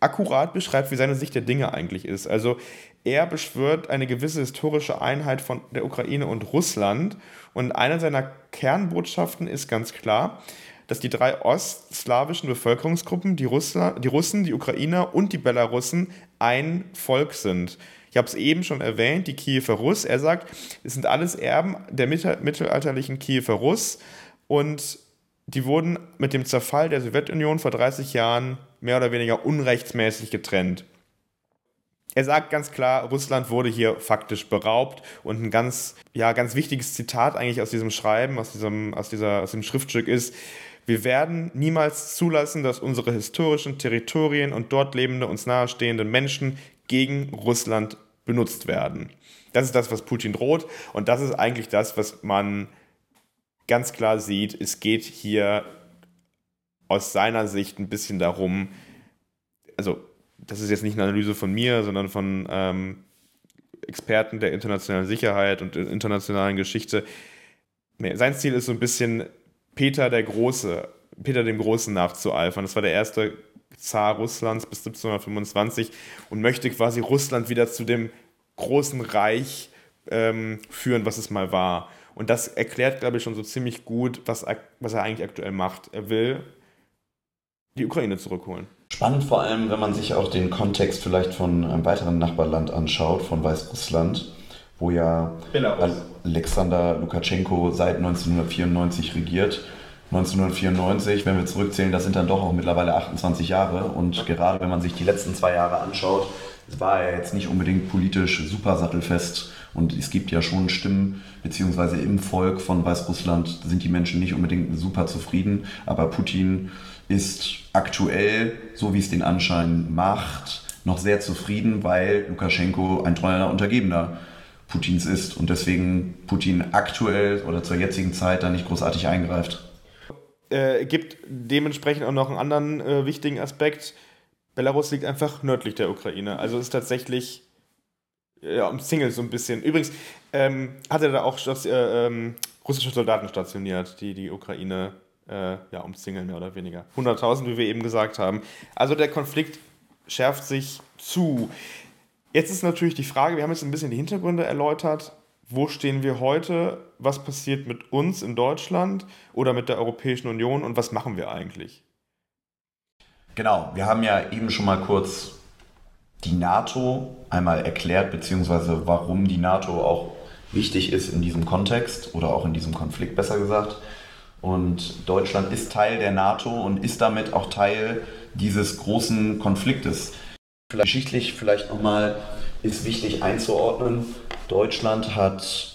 akkurat beschreibt, wie seine Sicht der Dinge eigentlich ist. Also er beschwört eine gewisse historische Einheit von der Ukraine und Russland und eine seiner Kernbotschaften ist ganz klar, dass die drei ostslawischen Bevölkerungsgruppen, die, Russla die Russen, die Ukrainer und die Belarussen, ein Volk sind. Ich habe es eben schon erwähnt, die Kiewer Russ. Er sagt, es sind alles Erben der mittelalterlichen Kiewer Russ und die wurden mit dem Zerfall der Sowjetunion vor 30 Jahren mehr oder weniger unrechtsmäßig getrennt. Er sagt ganz klar, Russland wurde hier faktisch beraubt und ein ganz, ja, ganz wichtiges Zitat eigentlich aus diesem Schreiben, aus diesem, aus dieser, aus dem Schriftstück ist, wir werden niemals zulassen, dass unsere historischen Territorien und dort lebende uns nahestehende Menschen gegen Russland benutzt werden. Das ist das, was Putin droht und das ist eigentlich das, was man ganz klar sieht. Es geht hier aus seiner Sicht ein bisschen darum, also das ist jetzt nicht eine Analyse von mir, sondern von ähm, Experten der internationalen Sicherheit und internationalen Geschichte. Sein Ziel ist so ein bisschen Peter der Große, Peter dem Großen nachzueifern. Das war der erste Zar Russlands bis 1725 und möchte quasi Russland wieder zu dem großen Reich ähm, führen, was es mal war. Und das erklärt, glaube ich, schon so ziemlich gut, was, was er eigentlich aktuell macht. Er will die Ukraine zurückholen. Spannend vor allem, wenn man sich auch den Kontext vielleicht von einem weiteren Nachbarland anschaut, von Weißrussland, wo ja Belarus. Alexander Lukaschenko seit 1994 regiert 1994, wenn wir zurückzählen, das sind dann doch auch mittlerweile 28 Jahre. Und gerade wenn man sich die letzten zwei Jahre anschaut, war er jetzt nicht unbedingt politisch super sattelfest. Und es gibt ja schon Stimmen, beziehungsweise im Volk von Weißrussland sind die Menschen nicht unbedingt super zufrieden. Aber Putin ist aktuell, so wie es den Anschein macht, noch sehr zufrieden, weil Lukaschenko ein treuer Untergebener Putins ist und deswegen Putin aktuell oder zur jetzigen Zeit da nicht großartig eingreift. Äh, gibt dementsprechend auch noch einen anderen äh, wichtigen Aspekt. Belarus liegt einfach nördlich der Ukraine. Also ist tatsächlich ja, umzingelt so ein bisschen. Übrigens ähm, hat er da auch äh, ähm, russische Soldaten stationiert, die die Ukraine äh, ja, umzingeln, mehr oder weniger. 100.000, wie wir eben gesagt haben. Also der Konflikt schärft sich zu. Jetzt ist natürlich die Frage, wir haben jetzt ein bisschen die Hintergründe erläutert. Wo stehen wir heute? Was passiert mit uns in Deutschland oder mit der Europäischen Union und was machen wir eigentlich? Genau, wir haben ja eben schon mal kurz die NATO einmal erklärt, beziehungsweise warum die NATO auch wichtig ist in diesem Kontext oder auch in diesem Konflikt besser gesagt. Und Deutschland ist Teil der NATO und ist damit auch Teil dieses großen Konfliktes. Vielleicht geschichtlich vielleicht nochmal ist wichtig einzuordnen. Deutschland hat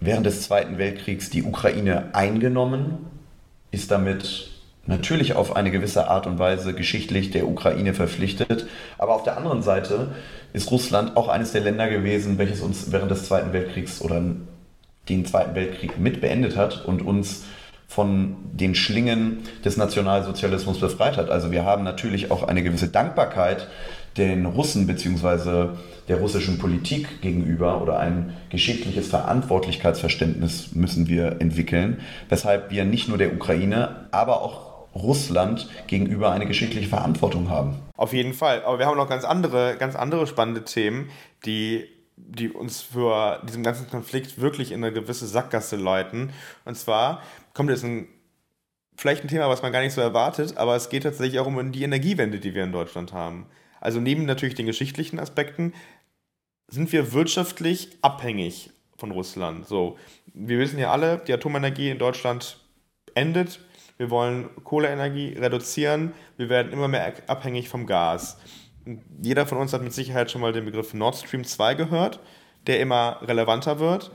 während des Zweiten Weltkriegs die Ukraine eingenommen, ist damit natürlich auf eine gewisse Art und Weise geschichtlich der Ukraine verpflichtet. Aber auf der anderen Seite ist Russland auch eines der Länder gewesen, welches uns während des Zweiten Weltkriegs oder den Zweiten Weltkrieg mit beendet hat und uns von den Schlingen des Nationalsozialismus befreit hat. Also wir haben natürlich auch eine gewisse Dankbarkeit den Russen bzw. der russischen Politik gegenüber oder ein geschichtliches Verantwortlichkeitsverständnis müssen wir entwickeln, weshalb wir nicht nur der Ukraine, aber auch Russland gegenüber eine geschichtliche Verantwortung haben. Auf jeden Fall. Aber wir haben noch ganz andere, ganz andere spannende Themen, die, die uns für diesen ganzen Konflikt wirklich in eine gewisse Sackgasse leiten. Und zwar kommt jetzt ein, vielleicht ein Thema, was man gar nicht so erwartet, aber es geht tatsächlich auch um die Energiewende, die wir in Deutschland haben. Also neben natürlich den geschichtlichen Aspekten sind wir wirtschaftlich abhängig von Russland. So, wir wissen ja alle, die Atomenergie in Deutschland endet wir wollen Kohleenergie reduzieren, wir werden immer mehr abhängig vom Gas. Jeder von uns hat mit Sicherheit schon mal den Begriff Nord Stream 2 gehört, der immer relevanter wird.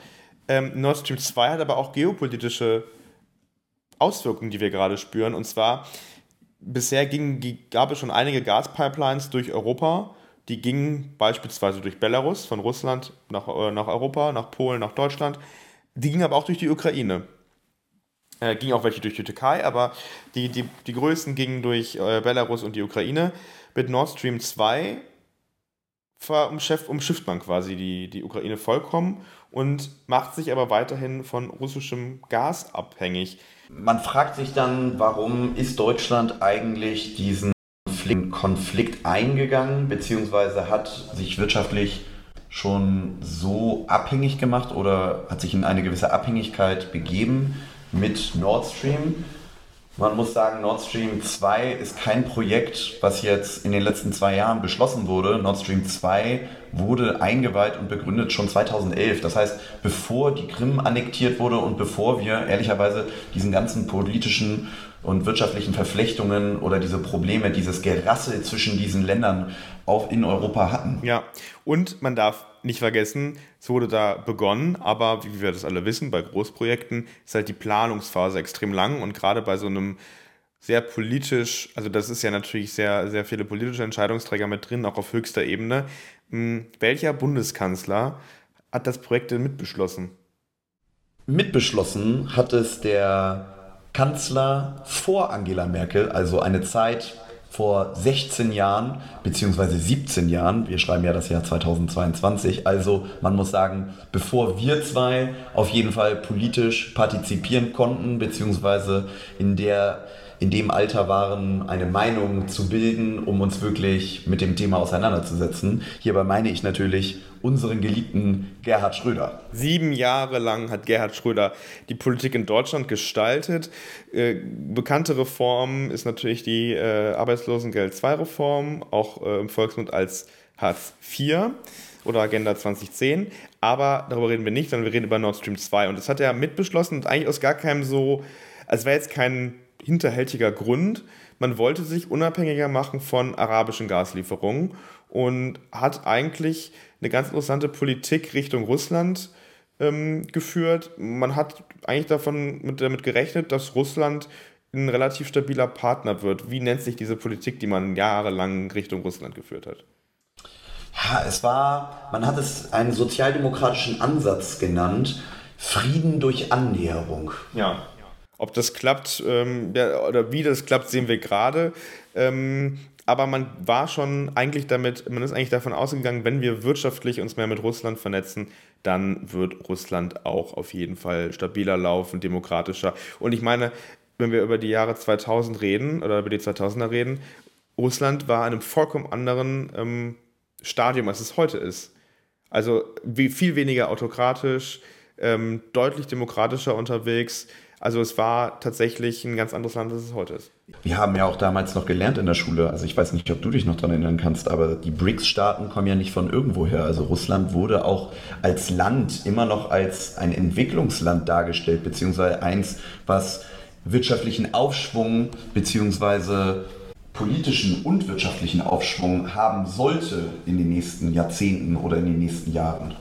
Ähm, Nord Stream 2 hat aber auch geopolitische Auswirkungen, die wir gerade spüren. Und zwar, bisher ging, gab es schon einige Gaspipelines durch Europa. Die gingen beispielsweise durch Belarus, von Russland nach, äh, nach Europa, nach Polen, nach Deutschland. Die gingen aber auch durch die Ukraine. Äh, ging auch welche durch die Türkei, aber die, die, die größten gingen durch äh, Belarus und die Ukraine. Mit Nord Stream 2 umschifft man quasi die, die Ukraine vollkommen und macht sich aber weiterhin von russischem Gas abhängig. Man fragt sich dann, warum ist Deutschland eigentlich diesen Konflikt eingegangen, beziehungsweise hat sich wirtschaftlich schon so abhängig gemacht oder hat sich in eine gewisse Abhängigkeit begeben mit Nord Stream. Man muss sagen, Nord Stream 2 ist kein Projekt, was jetzt in den letzten zwei Jahren beschlossen wurde. Nord Stream 2 wurde eingeweiht und begründet schon 2011. Das heißt, bevor die Krim annektiert wurde und bevor wir ehrlicherweise diesen ganzen politischen und wirtschaftlichen Verflechtungen oder diese Probleme, dieses Gerassel zwischen diesen Ländern auch in Europa hatten. Ja, und man darf nicht vergessen, es wurde da begonnen, aber wie wir das alle wissen, bei Großprojekten ist halt die Planungsphase extrem lang und gerade bei so einem sehr politisch, also das ist ja natürlich sehr, sehr viele politische Entscheidungsträger mit drin, auch auf höchster Ebene. Hm, welcher Bundeskanzler hat das Projekt denn mitbeschlossen? Mitbeschlossen hat es der Kanzler vor Angela Merkel, also eine Zeit vor 16 Jahren, beziehungsweise 17 Jahren, wir schreiben ja das Jahr 2022, also man muss sagen, bevor wir zwei auf jeden Fall politisch partizipieren konnten, beziehungsweise in der in dem Alter waren, eine Meinung zu bilden, um uns wirklich mit dem Thema auseinanderzusetzen. Hierbei meine ich natürlich unseren geliebten Gerhard Schröder. Sieben Jahre lang hat Gerhard Schröder die Politik in Deutschland gestaltet. Äh, bekannte Reform ist natürlich die äh, Arbeitslosengeld-II-Reform, auch äh, im Volksmund als Hartz IV oder Agenda 2010. Aber darüber reden wir nicht, sondern wir reden über Nord Stream 2. Und das hat er mitbeschlossen und eigentlich aus gar keinem so, als wäre jetzt kein hinterhältiger Grund. Man wollte sich unabhängiger machen von arabischen Gaslieferungen und hat eigentlich eine ganz interessante Politik Richtung Russland ähm, geführt. Man hat eigentlich davon mit, damit gerechnet, dass Russland ein relativ stabiler Partner wird. Wie nennt sich diese Politik, die man jahrelang Richtung Russland geführt hat? Ja, es war, man hat es einen sozialdemokratischen Ansatz genannt, Frieden durch Annäherung. Ja. Ob das klappt ähm, ja, oder wie das klappt, sehen wir gerade. Ähm, aber man war schon eigentlich damit, man ist eigentlich davon ausgegangen, wenn wir wirtschaftlich uns mehr mit Russland vernetzen, dann wird Russland auch auf jeden Fall stabiler laufen, demokratischer. Und ich meine, wenn wir über die Jahre 2000 reden oder über die 2000er reden, Russland war in einem vollkommen anderen ähm, Stadium, als es heute ist. Also viel weniger autokratisch, ähm, deutlich demokratischer unterwegs. Also es war tatsächlich ein ganz anderes Land, als es heute ist. Wir haben ja auch damals noch gelernt in der Schule, also ich weiß nicht, ob du dich noch daran erinnern kannst, aber die BRICS-Staaten kommen ja nicht von irgendwoher. Also Russland wurde auch als Land immer noch als ein Entwicklungsland dargestellt, beziehungsweise eins, was wirtschaftlichen Aufschwung beziehungsweise politischen und wirtschaftlichen Aufschwung haben sollte in den nächsten Jahrzehnten oder in den nächsten Jahren.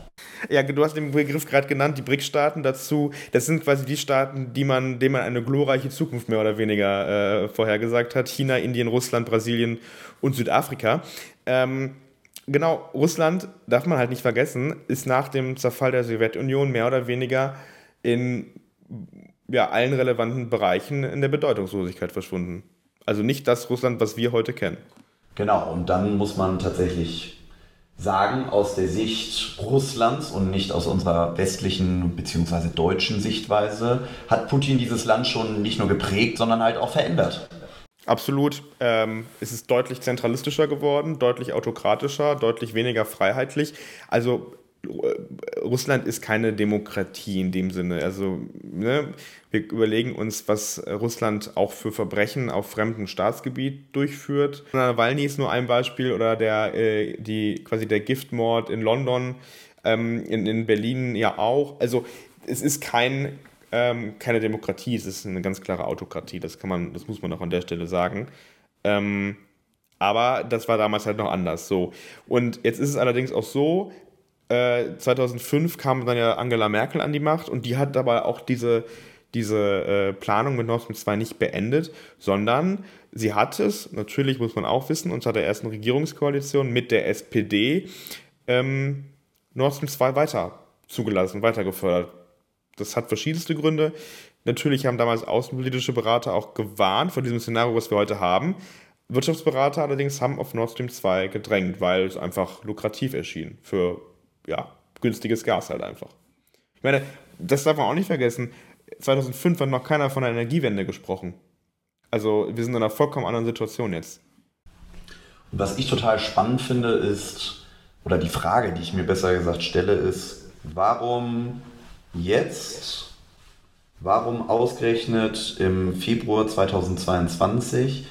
Ja, du hast den Begriff gerade genannt, die BRIC-Staaten dazu. Das sind quasi die Staaten, die man, denen man eine glorreiche Zukunft mehr oder weniger äh, vorhergesagt hat. China, Indien, Russland, Brasilien und Südafrika. Ähm, genau, Russland, darf man halt nicht vergessen, ist nach dem Zerfall der Sowjetunion mehr oder weniger in ja, allen relevanten Bereichen in der Bedeutungslosigkeit verschwunden. Also nicht das Russland, was wir heute kennen. Genau, und dann muss man tatsächlich sagen, aus der Sicht Russlands und nicht aus unserer westlichen bzw. deutschen Sichtweise, hat Putin dieses Land schon nicht nur geprägt, sondern halt auch verändert. Absolut. Ähm, es ist deutlich zentralistischer geworden, deutlich autokratischer, deutlich weniger freiheitlich. Also Russland ist keine Demokratie in dem Sinne. Also ne, wir überlegen uns, was Russland auch für Verbrechen auf fremdem Staatsgebiet durchführt. Nawalny ist nur ein Beispiel oder der, äh, die, quasi der Giftmord in London, ähm, in, in Berlin ja auch. Also es ist kein, ähm, keine Demokratie, es ist eine ganz klare Autokratie. Das kann man, das muss man auch an der Stelle sagen. Ähm, aber das war damals halt noch anders so. Und jetzt ist es allerdings auch so, 2005 äh, kam dann ja Angela Merkel an die Macht und die hat aber auch diese, diese äh, Planung mit Nord Stream 2 nicht beendet, sondern sie hat es, natürlich muss man auch wissen, unter der ersten Regierungskoalition mit der SPD ähm, Nord Stream 2 weiter zugelassen, weiter gefördert. Das hat verschiedenste Gründe. Natürlich haben damals außenpolitische Berater auch gewarnt vor diesem Szenario, was wir heute haben. Wirtschaftsberater allerdings haben auf Nord Stream 2 gedrängt, weil es einfach lukrativ erschien für ja, günstiges Gas halt einfach. Ich meine, das darf man auch nicht vergessen. 2005 hat noch keiner von der Energiewende gesprochen. Also wir sind in einer vollkommen anderen Situation jetzt. Und was ich total spannend finde, ist, oder die Frage, die ich mir besser gesagt stelle, ist, warum jetzt, warum ausgerechnet im Februar 2022,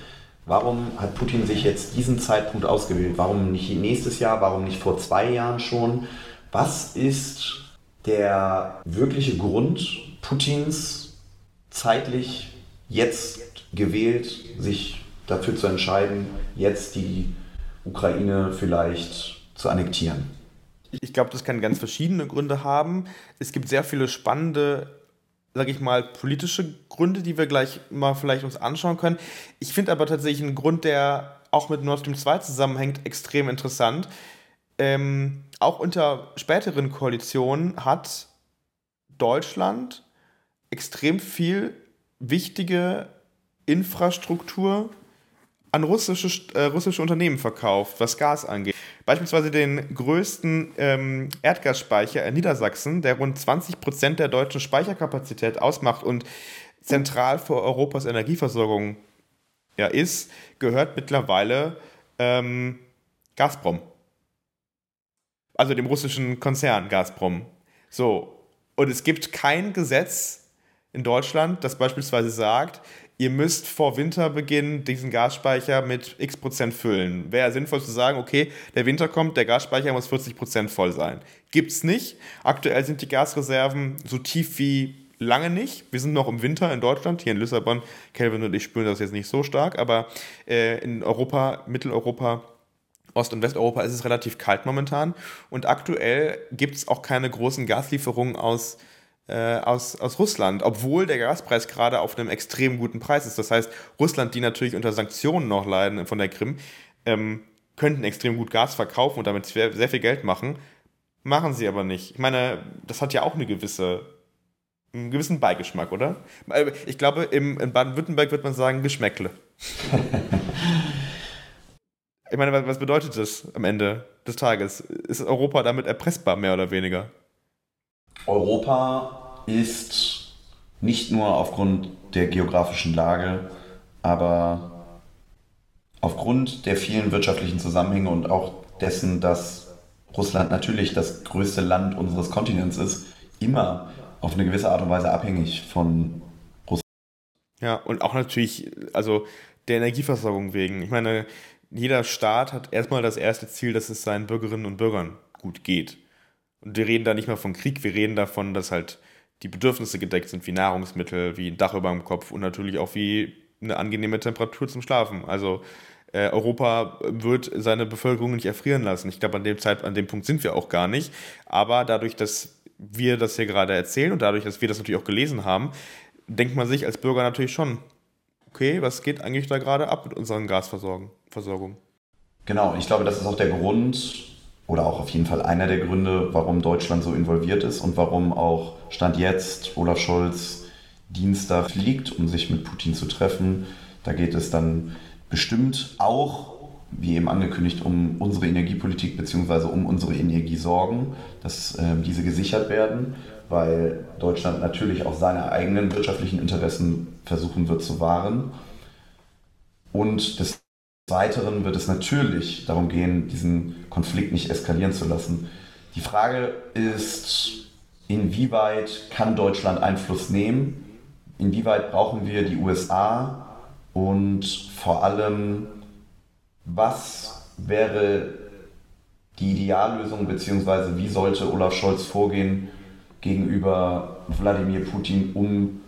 warum hat Putin sich jetzt diesen Zeitpunkt ausgewählt? Warum nicht nächstes Jahr, warum nicht vor zwei Jahren schon? Was ist der wirkliche Grund Putins zeitlich jetzt gewählt, sich dafür zu entscheiden, jetzt die Ukraine vielleicht zu annektieren? Ich glaube, das kann ganz verschiedene Gründe haben. Es gibt sehr viele spannende, sage ich mal, politische Gründe, die wir gleich mal vielleicht uns anschauen können. Ich finde aber tatsächlich einen Grund, der auch mit Nord Stream 2 zusammenhängt, extrem interessant ähm, auch unter späteren Koalitionen hat Deutschland extrem viel wichtige Infrastruktur an russische, äh, russische Unternehmen verkauft, was Gas angeht. Beispielsweise den größten ähm, Erdgasspeicher in Niedersachsen, der rund 20 Prozent der deutschen Speicherkapazität ausmacht und zentral für Europas Energieversorgung ja, ist, gehört mittlerweile ähm, Gazprom also dem russischen Konzern Gazprom. So. Und es gibt kein Gesetz in Deutschland, das beispielsweise sagt, ihr müsst vor Winterbeginn diesen Gasspeicher mit x Prozent füllen. Wäre sinnvoll zu sagen, okay, der Winter kommt, der Gasspeicher muss 40 Prozent voll sein. Gibt's nicht. Aktuell sind die Gasreserven so tief wie lange nicht. Wir sind noch im Winter in Deutschland, hier in Lissabon. Kelvin und ich spüren das jetzt nicht so stark, aber äh, in Europa, Mitteleuropa Ost- und Westeuropa ist es relativ kalt momentan und aktuell gibt es auch keine großen Gaslieferungen aus, äh, aus, aus Russland, obwohl der Gaspreis gerade auf einem extrem guten Preis ist. Das heißt, Russland, die natürlich unter Sanktionen noch leiden von der Krim, ähm, könnten extrem gut Gas verkaufen und damit sehr, sehr viel Geld machen. Machen sie aber nicht. Ich meine, das hat ja auch eine gewisse, einen gewissen Beigeschmack, oder? Äh, ich glaube, im, in Baden-Württemberg wird man sagen Geschmäckle. (laughs) ich meine, was bedeutet das am Ende des Tages? Ist Europa damit erpressbar, mehr oder weniger? Europa ist nicht nur aufgrund der geografischen Lage, aber aufgrund der vielen wirtschaftlichen Zusammenhänge und auch dessen, dass Russland natürlich das größte Land unseres Kontinents ist, immer auf eine gewisse Art und Weise abhängig von Russland. Ja, und auch natürlich, also der Energieversorgung wegen. Ich meine, jeder Staat hat erstmal das erste Ziel, dass es seinen Bürgerinnen und Bürgern gut geht. Und wir reden da nicht mal von Krieg, wir reden davon, dass halt die Bedürfnisse gedeckt sind, wie Nahrungsmittel, wie ein Dach über dem Kopf und natürlich auch wie eine angenehme Temperatur zum Schlafen. Also äh, Europa wird seine Bevölkerung nicht erfrieren lassen. Ich glaube, an dem Zeit, an dem Punkt sind wir auch gar nicht. Aber dadurch, dass wir das hier gerade erzählen und dadurch, dass wir das natürlich auch gelesen haben, denkt man sich als Bürger natürlich schon, okay, was geht eigentlich da gerade ab mit unseren Gasversorgung? Genau, ich glaube, das ist auch der Grund oder auch auf jeden Fall einer der Gründe, warum Deutschland so involviert ist und warum auch Stand jetzt Olaf Scholz Dienstag fliegt, um sich mit Putin zu treffen. Da geht es dann bestimmt auch, wie eben angekündigt, um unsere Energiepolitik bzw. um unsere Energiesorgen, dass äh, diese gesichert werden, weil Deutschland natürlich auch seine eigenen wirtschaftlichen Interessen versuchen wird zu wahren. Und des Weiteren wird es natürlich darum gehen, diesen Konflikt nicht eskalieren zu lassen. Die Frage ist, inwieweit kann Deutschland Einfluss nehmen? Inwieweit brauchen wir die USA und vor allem, was wäre die Ideallösung, beziehungsweise wie sollte Olaf Scholz vorgehen gegenüber Wladimir Putin, um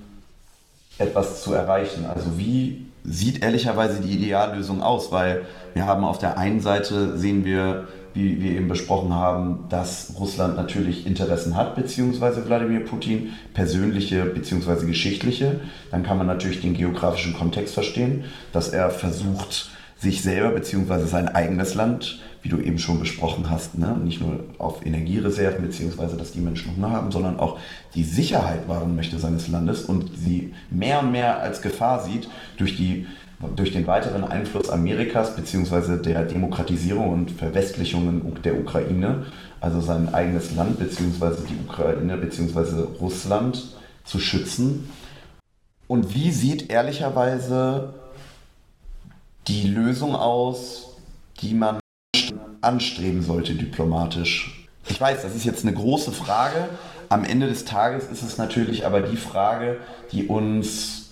etwas zu erreichen? Also wie sieht ehrlicherweise die Ideallösung aus? Weil wir haben auf der einen Seite sehen wir, wie wir eben besprochen haben, dass Russland natürlich Interessen hat, beziehungsweise Wladimir Putin, persönliche beziehungsweise geschichtliche. Dann kann man natürlich den geografischen Kontext verstehen, dass er versucht, sich selber beziehungsweise sein eigenes Land, wie du eben schon besprochen hast, ne? nicht nur auf Energiereserven beziehungsweise dass die Menschen Hunger haben, sondern auch die Sicherheit wahren möchte seines Landes und sie mehr und mehr als Gefahr sieht durch die durch den weiteren Einfluss Amerikas bzw. der Demokratisierung und Verwestlichung der Ukraine, also sein eigenes Land bzw. die Ukraine bzw. Russland zu schützen. Und wie sieht ehrlicherweise die Lösung aus, die man anstreben sollte diplomatisch? Ich weiß, das ist jetzt eine große Frage. Am Ende des Tages ist es natürlich aber die Frage, die uns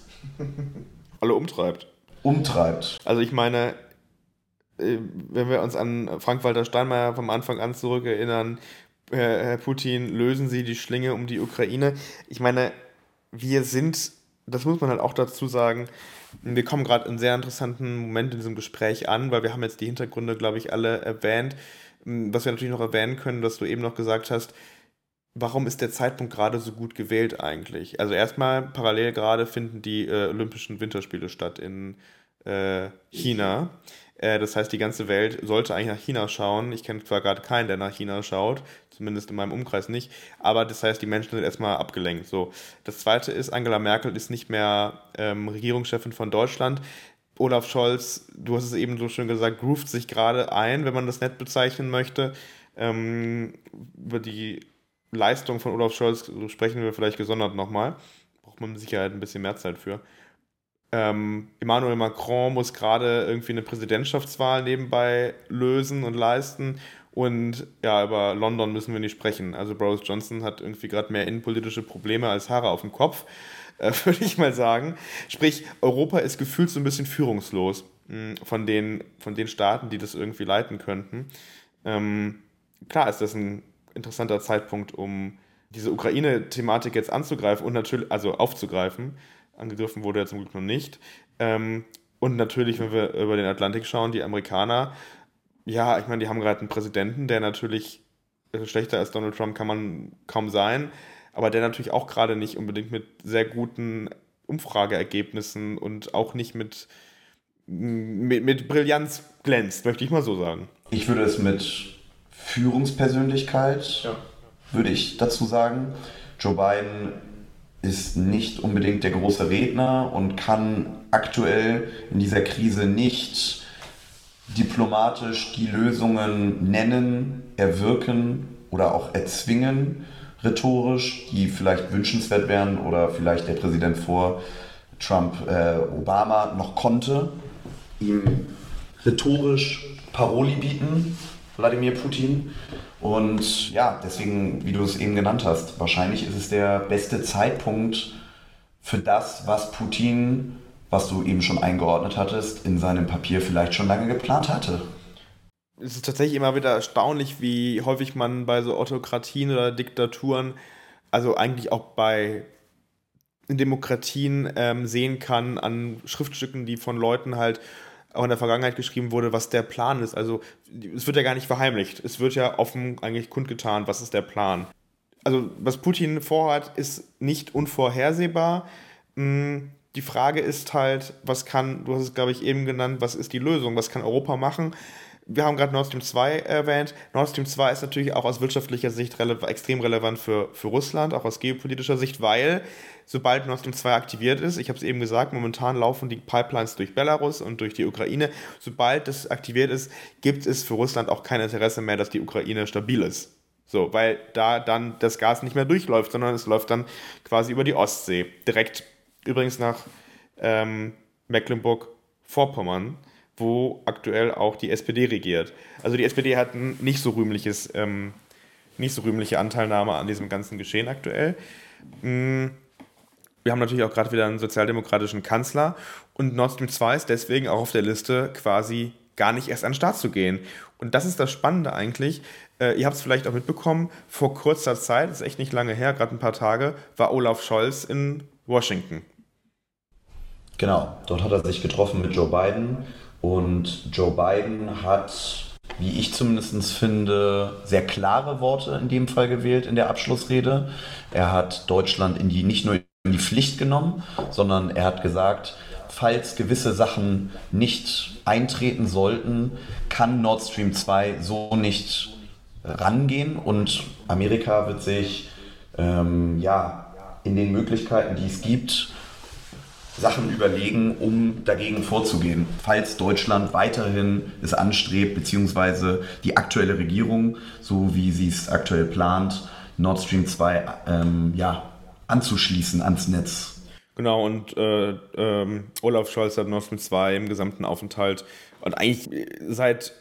alle umtreibt umtreibt. Also ich meine, äh, wenn wir uns an Frank-Walter Steinmeier vom Anfang an zurückerinnern, Herr Putin, lösen Sie die Schlinge um die Ukraine. Ich meine, wir sind, das muss man halt auch dazu sagen, wir kommen gerade in einen sehr interessanten Moment in diesem Gespräch an, weil wir haben jetzt die Hintergründe, glaube ich, alle erwähnt. Was wir natürlich noch erwähnen können, was du eben noch gesagt hast, warum ist der Zeitpunkt gerade so gut gewählt eigentlich? Also erstmal parallel gerade finden die äh, Olympischen Winterspiele statt in äh, China. Äh, das heißt, die ganze Welt sollte eigentlich nach China schauen. Ich kenne zwar gerade keinen, der nach China schaut, zumindest in meinem Umkreis nicht, aber das heißt, die Menschen sind erstmal abgelenkt. So. Das zweite ist, Angela Merkel ist nicht mehr ähm, Regierungschefin von Deutschland. Olaf Scholz, du hast es eben so schön gesagt, groovt sich gerade ein, wenn man das nett bezeichnen möchte. Ähm, über die Leistung von Olaf Scholz sprechen wir vielleicht gesondert nochmal. Braucht man mit Sicherheit ein bisschen mehr Zeit für. Ähm, Emmanuel Macron muss gerade irgendwie eine Präsidentschaftswahl nebenbei lösen und leisten. Und ja, über London müssen wir nicht sprechen. Also Boris Johnson hat irgendwie gerade mehr innenpolitische Probleme als Haare auf dem Kopf, äh, (laughs) würde ich mal sagen. Sprich, Europa ist gefühlt so ein bisschen führungslos mh, hm, von, den, von den Staaten, die das irgendwie leiten könnten. Ähm, klar ist das ein interessanter Zeitpunkt, um diese Ukraine-Thematik jetzt anzugreifen und natürlich, also aufzugreifen. Angegriffen wurde er zum Glück noch nicht. Ähm, und natürlich, wenn wir über den Atlantik schauen, die Amerikaner, ja, ich meine, die haben gerade einen Präsidenten, der natürlich also schlechter als Donald Trump kann man kaum sein, aber der natürlich auch gerade nicht unbedingt mit sehr guten Umfrageergebnissen und auch nicht mit mit, mit Brillanz glänzt, möchte ich mal so sagen. Ich würde es mit Führungspersönlichkeit, ja. würde ich dazu sagen. Joe Biden ist nicht unbedingt der große Redner und kann aktuell in dieser Krise nicht diplomatisch die Lösungen nennen, erwirken oder auch erzwingen, rhetorisch, die vielleicht wünschenswert wären oder vielleicht der Präsident vor Trump, äh, Obama noch konnte, ihm rhetorisch Paroli bieten, Wladimir Putin. Und ja, deswegen, wie du es eben genannt hast, wahrscheinlich ist es der beste Zeitpunkt für das, was Putin, was du eben schon eingeordnet hattest, in seinem Papier vielleicht schon lange geplant hatte. Es ist tatsächlich immer wieder erstaunlich, wie häufig man bei so Autokratien oder Diktaturen, also eigentlich auch bei Demokratien ähm, sehen kann an Schriftstücken, die von Leuten halt auch in der Vergangenheit geschrieben wurde, was der Plan ist. Also es wird ja gar nicht verheimlicht. Es wird ja offen eigentlich kundgetan, was ist der Plan. Also was Putin vorhat, ist nicht unvorhersehbar. Hm, die Frage ist halt, was kann, du hast es glaube ich eben genannt, was ist die Lösung, was kann Europa machen? wir haben gerade Nord Stream 2 erwähnt. Nord Stream 2 ist natürlich auch aus wirtschaftlicher Sicht rele extrem relevant für, für Russland, auch aus geopolitischer Sicht, weil sobald Nord Stream 2 aktiviert ist, ich habe es eben gesagt, momentan laufen die Pipelines durch Belarus und durch die Ukraine. Sobald das aktiviert ist, gibt es für Russland auch kein Interesse mehr, dass die Ukraine stabil ist. So, weil da dann das Gas nicht mehr durchläuft, sondern es läuft dann quasi über die Ostsee. Direkt übrigens nach ähm, Mecklenburg-Vorpommern wo aktuell auch die SPD regiert. Also die SPD hat ein nicht so rühmliches, ähm, nicht so rühmliche Anteilnahme an diesem ganzen Geschehen aktuell. Mm, wir haben natürlich auch gerade wieder einen sozialdemokratischen Kanzler und Nord Stream 2 ist deswegen auch auf der Liste quasi gar nicht erst an den Start zu gehen. Und das ist das Spannende eigentlich. Äh, ihr habt es vielleicht auch mitbekommen, vor kurzer Zeit, das ist echt nicht lange her, gerade ein paar Tage, war Olaf Scholz in Washington. Genau, dort hat er sich getroffen mit Joe Biden und Joe Biden hat, wie ich zumindest finde, sehr klare Worte in dem Fall gewählt in der Abschlussrede. Er hat Deutschland in die, nicht nur in die Pflicht genommen, sondern er hat gesagt, falls gewisse Sachen nicht eintreten sollten, kann Nord Stream 2 so nicht rangehen und Amerika wird sich ähm, ja, in den Möglichkeiten, die es gibt, Sachen überlegen, um dagegen vorzugehen. Falls Deutschland weiterhin es anstrebt, beziehungsweise die aktuelle Regierung, so wie sie es aktuell plant, Nord Stream 2 ähm, ja, anzuschließen ans Netz. Genau, und äh, ähm, Olaf Scholz hat Nord Stream 2 im gesamten Aufenthalt und eigentlich seit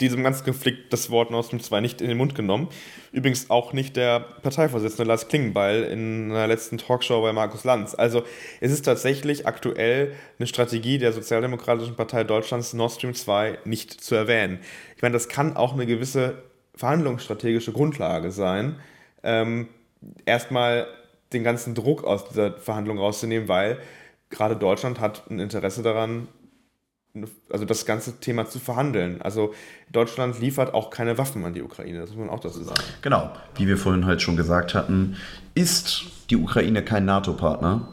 diesem ganzen Konflikt das Wort Nord Stream 2 nicht in den Mund genommen. Übrigens auch nicht der Parteivorsitzende Lars Klingenbeil in einer letzten Talkshow bei Markus Lanz. Also es ist tatsächlich aktuell eine Strategie der Sozialdemokratischen Partei Deutschlands, Nord Stream 2 nicht zu erwähnen. Ich meine, das kann auch eine gewisse verhandlungsstrategische Grundlage sein, ähm, erstmal den ganzen Druck aus dieser Verhandlung rauszunehmen, weil gerade Deutschland hat ein Interesse daran, also das ganze Thema zu verhandeln. Also Deutschland liefert auch keine Waffen an die Ukraine, das muss man auch dazu sagen. Genau, wie wir vorhin halt schon gesagt hatten, ist die Ukraine kein NATO-Partner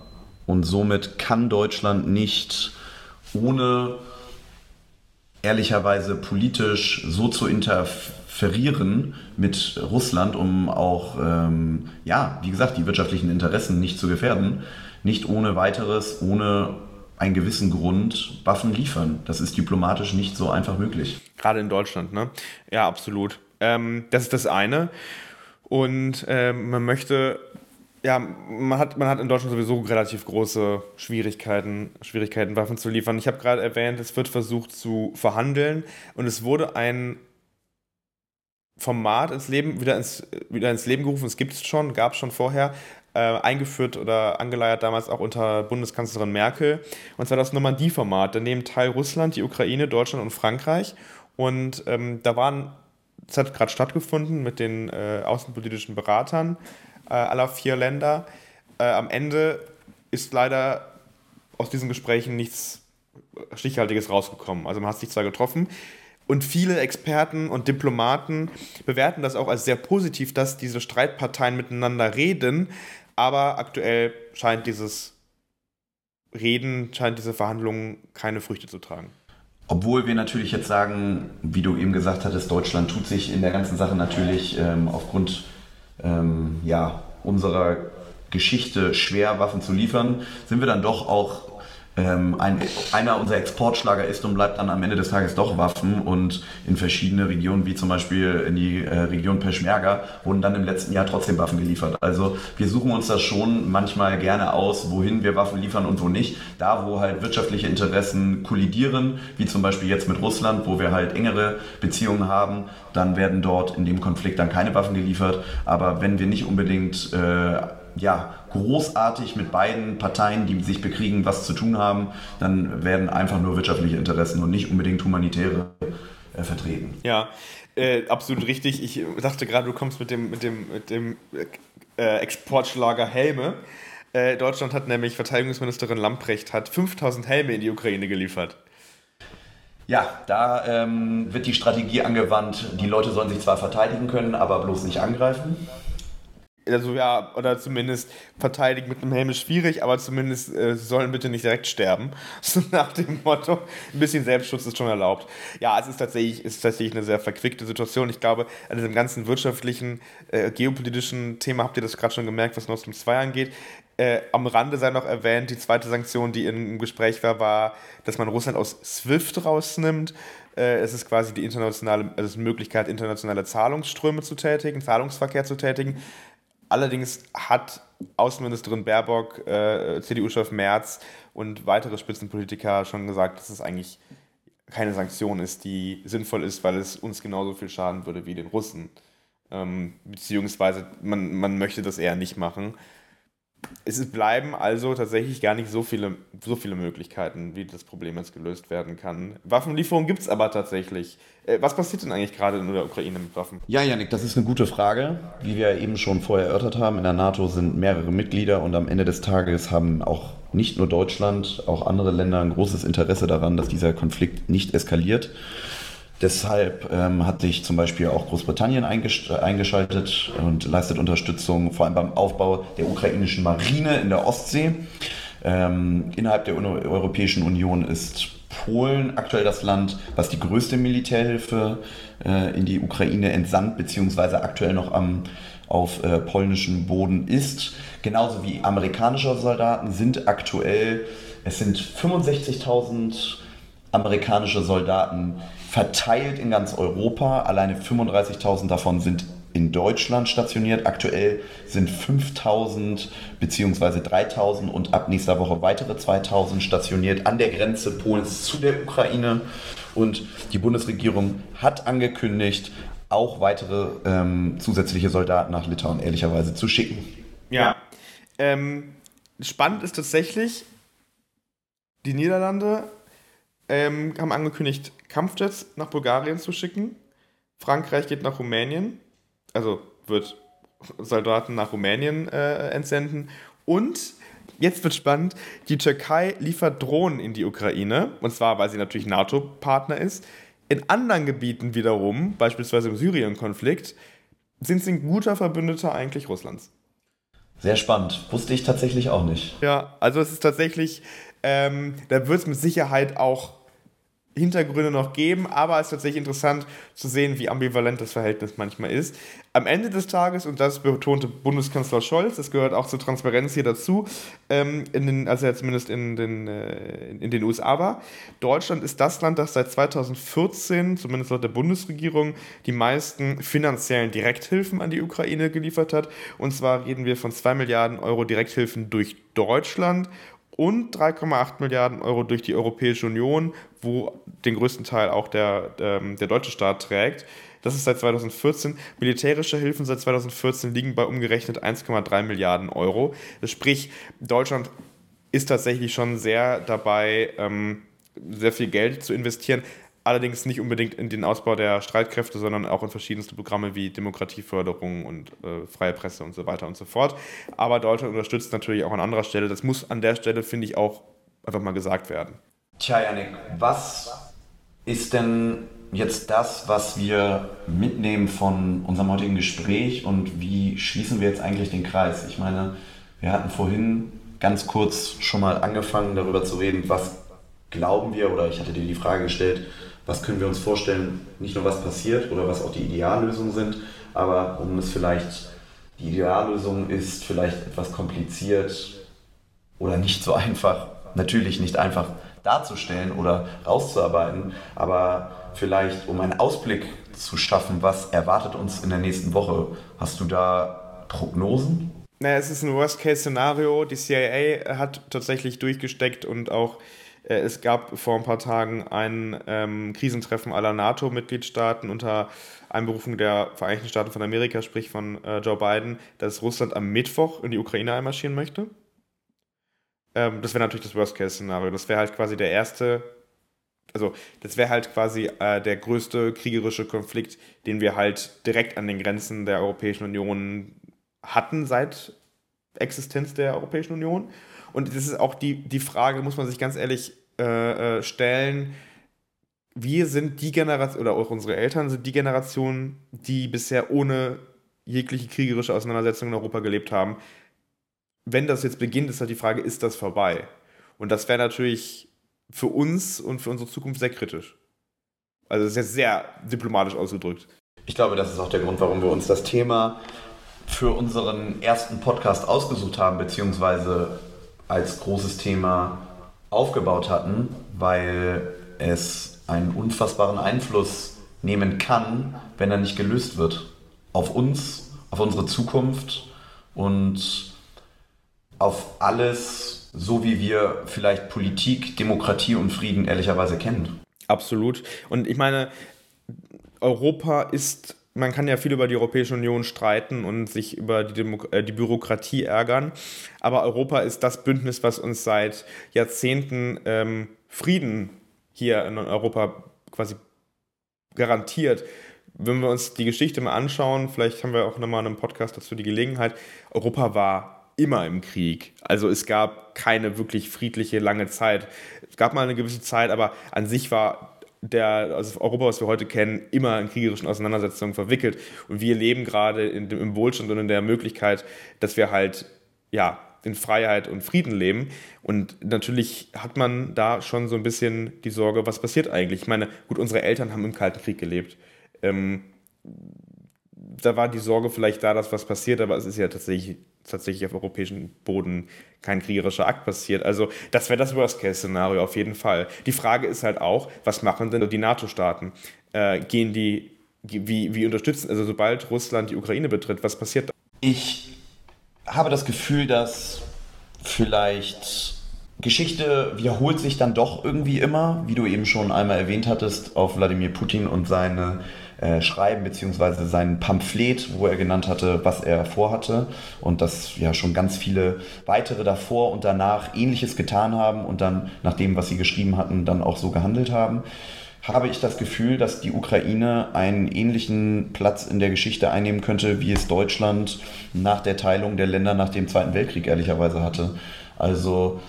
und somit kann Deutschland nicht ohne ehrlicherweise politisch so zu interferieren mit Russland, um auch, ähm, ja, wie gesagt, die wirtschaftlichen Interessen nicht zu gefährden, nicht ohne weiteres, ohne einen gewissen Grund Waffen liefern. Das ist diplomatisch nicht so einfach möglich. Gerade in Deutschland, ne? Ja, absolut. Ähm, das ist das eine. Und ähm, man möchte, ja, man hat, man hat in Deutschland sowieso relativ große Schwierigkeiten, Schwierigkeiten, Waffen zu liefern. Ich habe gerade erwähnt, es wird versucht zu verhandeln und es wurde ein Format ins Leben, wieder ins, wieder ins Leben gerufen. Es gibt es schon, gab es schon vorher, äh, eingeführt oder angeleiert damals auch unter Bundeskanzlerin Merkel. Und zwar das Normandie-Format. Da nehmen Teil Russland, die Ukraine, Deutschland und Frankreich. Und ähm, da waren, das hat gerade stattgefunden mit den äh, außenpolitischen Beratern äh, aller vier Länder. Äh, am Ende ist leider aus diesen Gesprächen nichts Stichhaltiges rausgekommen. Also man hat sich zwar getroffen, und viele Experten und Diplomaten bewerten das auch als sehr positiv, dass diese Streitparteien miteinander reden, aber aktuell scheint dieses Reden scheint diese Verhandlungen keine Früchte zu tragen. Obwohl wir natürlich jetzt sagen, wie du eben gesagt hattest, Deutschland tut sich in der ganzen Sache natürlich ähm, aufgrund ähm, ja, unserer Geschichte schwer, Waffen zu liefern, sind wir dann doch auch ähm, ein, einer unserer Exportschlager ist und bleibt dann am Ende des Tages doch Waffen und in verschiedene Regionen, wie zum Beispiel in die äh, Region Peschmerga, wurden dann im letzten Jahr trotzdem Waffen geliefert. Also wir suchen uns das schon manchmal gerne aus, wohin wir Waffen liefern und wo nicht. Da, wo halt wirtschaftliche Interessen kollidieren, wie zum Beispiel jetzt mit Russland, wo wir halt engere Beziehungen haben, dann werden dort in dem Konflikt dann keine Waffen geliefert. Aber wenn wir nicht unbedingt äh, ja, großartig mit beiden Parteien, die sich bekriegen, was zu tun haben, dann werden einfach nur wirtschaftliche Interessen und nicht unbedingt humanitäre äh, vertreten. Ja, äh, absolut richtig. Ich dachte gerade, du kommst mit dem, mit dem, mit dem äh, Exportschlager Helme. Äh, Deutschland hat nämlich, Verteidigungsministerin Lamprecht hat 5000 Helme in die Ukraine geliefert. Ja, da ähm, wird die Strategie angewandt, die Leute sollen sich zwar verteidigen können, aber bloß nicht angreifen also ja, oder zumindest verteidigen mit einem Helm ist schwierig, aber zumindest äh, sollen bitte nicht direkt sterben. (laughs) So nach dem Motto, ein bisschen Selbstschutz ist schon erlaubt. Ja, es ist tatsächlich, ist tatsächlich eine sehr verquickte Situation. Ich glaube, an diesem ganzen wirtschaftlichen, äh, geopolitischen Thema habt ihr das gerade schon gemerkt, was Nord Stream 2 angeht. Äh, am Rande sei noch erwähnt, die zweite Sanktion, die im Gespräch war, war, dass man Russland aus SWIFT rausnimmt. Äh, es ist quasi die internationale, also die Möglichkeit, internationale Zahlungsströme zu tätigen, Zahlungsverkehr zu tätigen. Allerdings hat Außenministerin Baerbock, äh, CDU-Chef Merz und weitere Spitzenpolitiker schon gesagt, dass es eigentlich keine Sanktion ist, die sinnvoll ist, weil es uns genauso viel schaden würde wie den Russen. Ähm, beziehungsweise man, man möchte das eher nicht machen es bleiben also tatsächlich gar nicht so viele, so viele Möglichkeiten, wie das Problem jetzt gelöst werden kann. Waffenlieferungen gibt es aber tatsächlich. Äh, was passiert denn eigentlich gerade in der Ukraine mit Waffen? Ja, Janik, das ist eine gute Frage. Wie wir eben schon vorher erörtert haben, in der NATO sind mehrere Mitglieder und am Ende des Tages haben auch nicht nur Deutschland, auch andere Länder ein großes Interesse daran, dass dieser Konflikt nicht eskaliert. Deshalb ähm, hat sich zum Beispiel auch Großbritannien eingesch eingeschaltet und leistet Unterstützung, vor allem beim Aufbau der ukrainischen Marine in der Ostsee. Ähm, innerhalb der Europäischen Union ist Polen aktuell das Land, was die größte Militärhilfe äh, in die Ukraine entsandt, beziehungsweise aktuell noch am, auf äh, polnischem Boden ist. Genauso wie amerikanische Soldaten sind aktuell, es sind 65.000 amerikanische Soldaten verteilt in ganz Europa. Alleine 35.000 davon sind in Deutschland stationiert. Aktuell sind 5000 bzw. 3000 und ab nächster Woche weitere 2000 stationiert an der Grenze Polens zu der Ukraine. Und die Bundesregierung hat angekündigt, auch weitere ähm, zusätzliche Soldaten nach Litauen ehrlicherweise zu schicken. Ja. Ähm, spannend ist tatsächlich, die Niederlande ähm, haben angekündigt, Kampfjets nach Bulgarien zu schicken. Frankreich geht nach Rumänien, also wird Soldaten nach Rumänien äh, entsenden. Und jetzt wird spannend, die Türkei liefert Drohnen in die Ukraine, und zwar, weil sie natürlich NATO-Partner ist. In anderen Gebieten wiederum, beispielsweise im Syrien-Konflikt, sind sie ein guter Verbündeter eigentlich Russlands. Sehr spannend. Wusste ich tatsächlich auch nicht. Ja, also es ist tatsächlich, ähm, da wird es mit Sicherheit auch Hintergründe noch geben, aber es ist tatsächlich interessant zu sehen, wie ambivalent das Verhältnis manchmal ist. Am Ende des Tages, und das betonte Bundeskanzler Scholz, das gehört auch zur Transparenz hier dazu, ähm, in den, also ja zumindest in den, äh, in den USA war, Deutschland ist das Land, das seit 2014, zumindest laut der Bundesregierung, die meisten finanziellen Direkthilfen an die Ukraine geliefert hat. Und zwar reden wir von 2 Milliarden Euro Direkthilfen durch Deutschland und 3,8 Milliarden Euro durch die Europäische Union, wo den größten Teil auch der, ähm, der deutsche Staat trägt. Das ist seit 2014. Militärische Hilfen seit 2014 liegen bei umgerechnet 1,3 Milliarden Euro. Sprich, Deutschland ist tatsächlich schon sehr dabei, ähm, sehr viel Geld zu investieren allerdings nicht unbedingt in den Ausbau der Streitkräfte, sondern auch in verschiedenste Programme wie Demokratieförderung und äh, freie Presse und so weiter und so fort. Aber Deutschland unterstützt natürlich auch an anderer Stelle. Das muss an der Stelle, finde ich, auch einfach mal gesagt werden. Tja, Janik, was ist denn jetzt das, was wir mitnehmen von unserem heutigen Gespräch und wie schließen wir jetzt eigentlich den Kreis? Ich meine, wir hatten vorhin ganz kurz schon mal angefangen, darüber zu reden, was glauben wir, oder ich hatte dir die Frage gestellt, was können wir uns vorstellen, nicht nur was passiert oder was auch die Ideallösungen sind, aber um es vielleicht, die Ideallösung ist vielleicht etwas kompliziert oder nicht so einfach, natürlich nicht einfach darzustellen oder rauszuarbeiten, aber vielleicht um einen Ausblick zu schaffen, was erwartet uns in der nächsten Woche. Hast du da Prognosen? Naja, es ist ein Worst-Case-Szenario. Die CIA hat tatsächlich durchgesteckt und auch äh, es gab vor ein paar Tagen ein ähm, Krisentreffen aller NATO-Mitgliedstaaten unter Einberufung der Vereinigten Staaten von Amerika, sprich von äh, Joe Biden, dass Russland am Mittwoch in die Ukraine einmarschieren möchte. Ähm, das wäre natürlich das Worst-Case-Szenario. Das wäre halt quasi der erste, also das wäre halt quasi äh, der größte kriegerische Konflikt, den wir halt direkt an den Grenzen der Europäischen Union hatten seit Existenz der Europäischen Union. Und das ist auch die, die Frage, muss man sich ganz ehrlich äh, äh, stellen. Wir sind die Generation, oder auch unsere Eltern sind die Generation, die bisher ohne jegliche kriegerische Auseinandersetzung in Europa gelebt haben. Wenn das jetzt beginnt, ist halt die Frage, ist das vorbei? Und das wäre natürlich für uns und für unsere Zukunft sehr kritisch. Also das ist jetzt sehr diplomatisch ausgedrückt. Ich glaube, das ist auch der Grund, warum wir uns das Thema für unseren ersten Podcast ausgesucht haben, beziehungsweise als großes Thema aufgebaut hatten, weil es einen unfassbaren Einfluss nehmen kann, wenn er nicht gelöst wird. Auf uns, auf unsere Zukunft und auf alles, so wie wir vielleicht Politik, Demokratie und Frieden ehrlicherweise kennen. Absolut. Und ich meine, Europa ist man kann ja viel über die Europäische Union streiten und sich über die, Demo äh, die Bürokratie ärgern, aber Europa ist das Bündnis, was uns seit Jahrzehnten ähm, Frieden hier in Europa quasi garantiert. Wenn wir uns die Geschichte mal anschauen, vielleicht haben wir auch nochmal in einem Podcast dazu die Gelegenheit, Europa war immer im Krieg. Also es gab keine wirklich friedliche lange Zeit. Es gab mal eine gewisse Zeit, aber an sich war der, also Europa, was wir heute kennen, immer in kriegerischen Auseinandersetzungen verwickelt. Und wir leben gerade in dem, im Wohlstand und in der Möglichkeit, dass wir halt, ja, in Freiheit und Frieden leben. Und natürlich hat man da schon so ein bisschen die Sorge, was passiert eigentlich? Ich meine, gut, unsere Eltern haben im Kalten Krieg gelebt. Ähm, da war die Sorge vielleicht da, dass was passiert, aber es ist ja tatsächlich, tatsächlich auf europäischem Boden kein kriegerischer Akt passiert. Also das wäre das Worst-Case-Szenario auf jeden Fall. Die Frage ist halt auch, was machen denn die NATO-Staaten? Äh, gehen die, wie, wie unterstützen, also sobald Russland die Ukraine betritt, was passiert da? Ich habe das Gefühl, dass vielleicht Geschichte wiederholt sich dann doch irgendwie immer, wie du eben schon einmal erwähnt hattest, auf Wladimir Putin und seine äh, Schreiben beziehungsweise sein Pamphlet, wo er genannt hatte, was er vorhatte und dass ja schon ganz viele weitere davor und danach ähnliches getan haben und dann nach dem, was sie geschrieben hatten, dann auch so gehandelt haben habe ich das Gefühl, dass die Ukraine einen ähnlichen Platz in der Geschichte einnehmen könnte, wie es Deutschland nach der Teilung der Länder nach dem Zweiten Weltkrieg ehrlicherweise hatte. Also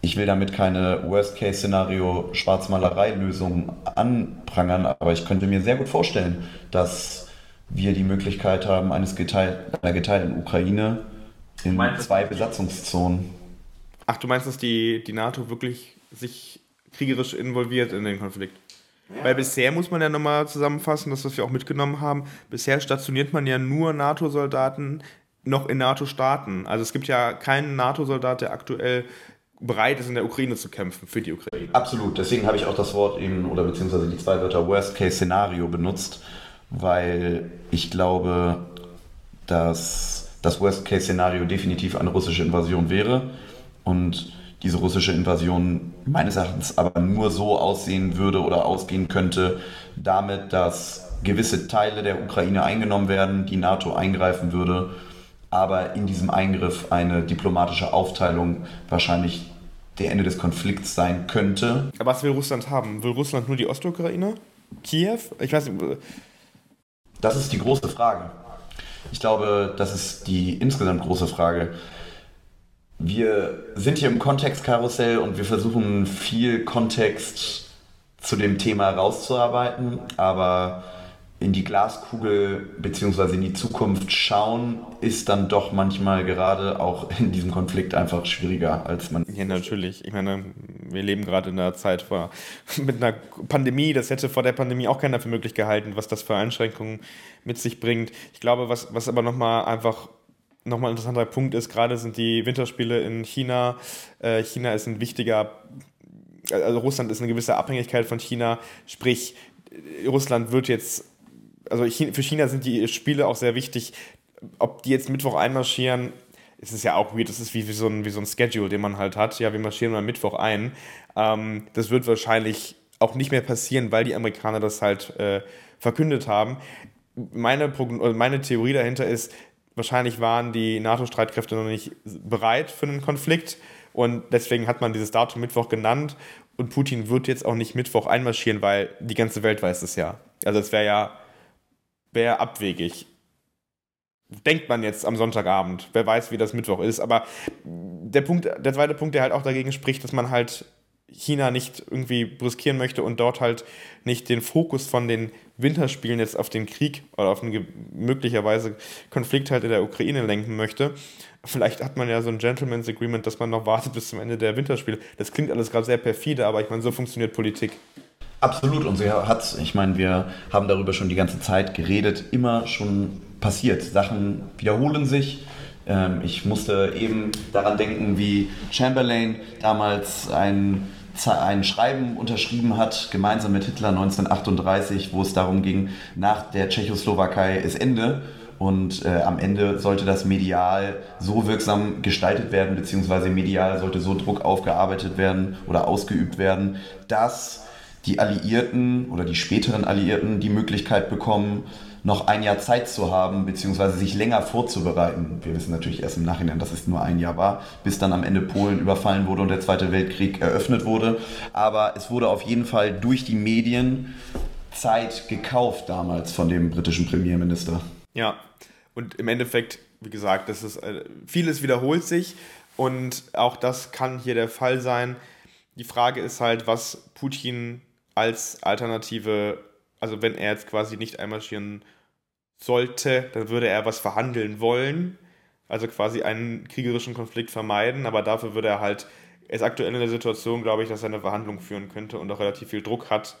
ich will damit keine Worst-Case-Szenario Schwarzmalerei-Lösung anprangern, aber ich könnte mir sehr gut vorstellen, dass wir die Möglichkeit haben, eines geteilt, einer geteilten Ukraine in meinst, zwei Besatzungszonen. Ach, du meinst, dass die, die NATO wirklich sich kriegerisch involviert in den Konflikt? Ja. Weil bisher muss man ja nochmal zusammenfassen, das, was wir auch mitgenommen haben, bisher stationiert man ja nur NATO-Soldaten noch in NATO-Staaten. Also es gibt ja keinen NATO-Soldat, der aktuell bereit ist, in der Ukraine zu kämpfen, für die Ukraine. Absolut, deswegen habe ich auch das Wort eben, oder beziehungsweise die zwei Wörter Worst-Case-Szenario benutzt, weil ich glaube, dass das Worst-Case-Szenario definitiv eine russische Invasion wäre und diese russische Invasion meines Erachtens aber nur so aussehen würde oder ausgehen könnte, damit, dass gewisse Teile der Ukraine eingenommen werden, die NATO eingreifen würde aber in diesem Eingriff eine diplomatische Aufteilung wahrscheinlich der Ende des Konflikts sein könnte. Aber was will Russland haben? Will Russland nur die Ostukraine? Kiew? Ich weiß nicht. Das ist die große Frage. Ich glaube, das ist die insgesamt große Frage. Wir sind hier im Kontextkarussell und wir versuchen viel Kontext zu dem Thema rauszuarbeiten, aber in die Glaskugel bzw. in die Zukunft schauen, ist dann doch manchmal gerade auch in diesem Konflikt einfach schwieriger, als man. Ja, natürlich. Ich meine, wir leben gerade in einer Zeit vor, (laughs) mit einer Pandemie. Das hätte vor der Pandemie auch keiner für möglich gehalten, was das für Einschränkungen mit sich bringt. Ich glaube, was, was aber nochmal einfach nochmal ein interessanter Punkt ist, gerade sind die Winterspiele in China. Äh, China ist ein wichtiger, also Russland ist eine gewisse Abhängigkeit von China, sprich, Russland wird jetzt also für China sind die Spiele auch sehr wichtig. Ob die jetzt Mittwoch einmarschieren, ist es ja auch weird. Das ist wie, wie, so ein, wie so ein Schedule, den man halt hat. Ja, wir marschieren am Mittwoch ein. Ähm, das wird wahrscheinlich auch nicht mehr passieren, weil die Amerikaner das halt äh, verkündet haben. Meine, meine Theorie dahinter ist, wahrscheinlich waren die NATO-Streitkräfte noch nicht bereit für einen Konflikt und deswegen hat man dieses Datum Mittwoch genannt und Putin wird jetzt auch nicht Mittwoch einmarschieren, weil die ganze Welt weiß es ja. Also es wäre ja wäre abwegig. Denkt man jetzt am Sonntagabend. Wer weiß, wie das Mittwoch ist. Aber der Punkt, der zweite Punkt, der halt auch dagegen spricht, dass man halt China nicht irgendwie brüskieren möchte und dort halt nicht den Fokus von den Winterspielen jetzt auf den Krieg oder auf einen möglicherweise Konflikt halt in der Ukraine lenken möchte. Vielleicht hat man ja so ein Gentleman's Agreement, dass man noch wartet bis zum Ende der Winterspiele. Das klingt alles gerade sehr perfide, aber ich meine, so funktioniert Politik. Absolut, und sie hat, ich meine, wir haben darüber schon die ganze Zeit geredet, immer schon passiert. Sachen wiederholen sich. Ähm, ich musste eben daran denken, wie Chamberlain damals ein, ein Schreiben unterschrieben hat, gemeinsam mit Hitler 1938, wo es darum ging, nach der Tschechoslowakei ist Ende. Und äh, am Ende sollte das medial so wirksam gestaltet werden, beziehungsweise medial sollte so Druck aufgearbeitet werden oder ausgeübt werden, dass die Alliierten oder die späteren Alliierten die Möglichkeit bekommen, noch ein Jahr Zeit zu haben, beziehungsweise sich länger vorzubereiten. Wir wissen natürlich erst im Nachhinein, dass es nur ein Jahr war, bis dann am Ende Polen überfallen wurde und der Zweite Weltkrieg eröffnet wurde. Aber es wurde auf jeden Fall durch die Medien Zeit gekauft damals von dem britischen Premierminister. Ja, und im Endeffekt, wie gesagt, das ist, äh, vieles wiederholt sich und auch das kann hier der Fall sein. Die Frage ist halt, was Putin als Alternative, also wenn er jetzt quasi nicht einmarschieren sollte, dann würde er was verhandeln wollen, also quasi einen kriegerischen Konflikt vermeiden, aber dafür würde er halt, er ist aktuell in der Situation, glaube ich, dass er eine Verhandlung führen könnte und auch relativ viel Druck hat.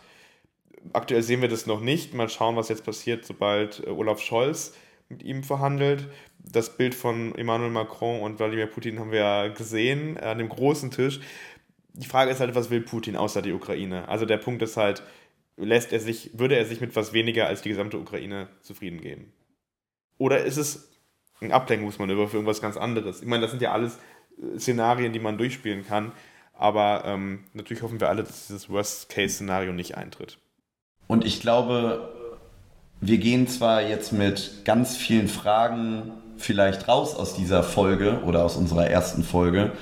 Aktuell sehen wir das noch nicht. Mal schauen, was jetzt passiert, sobald äh, Olaf Scholz mit ihm verhandelt. Das Bild von Emmanuel Macron und Wladimir Putin haben wir ja gesehen an dem großen Tisch die Frage ist halt, was will Putin außer die Ukraine? Also der Punkt ist halt, lässt er sich, würde er sich mit was weniger als die gesamte Ukraine zufrieden geben? Oder ist es ein Ablenkungsmanöver für irgendwas ganz anderes? Ich meine, das sind ja alles äh, Szenarien, die man durchspielen kann, aber ähm, natürlich hoffen wir alle, dass dieses Worst-Case-Szenario nicht eintritt. Und ich glaube, wir gehen zwar jetzt mit ganz vielen Fragen vielleicht raus aus dieser Folge oder aus unserer ersten Folge,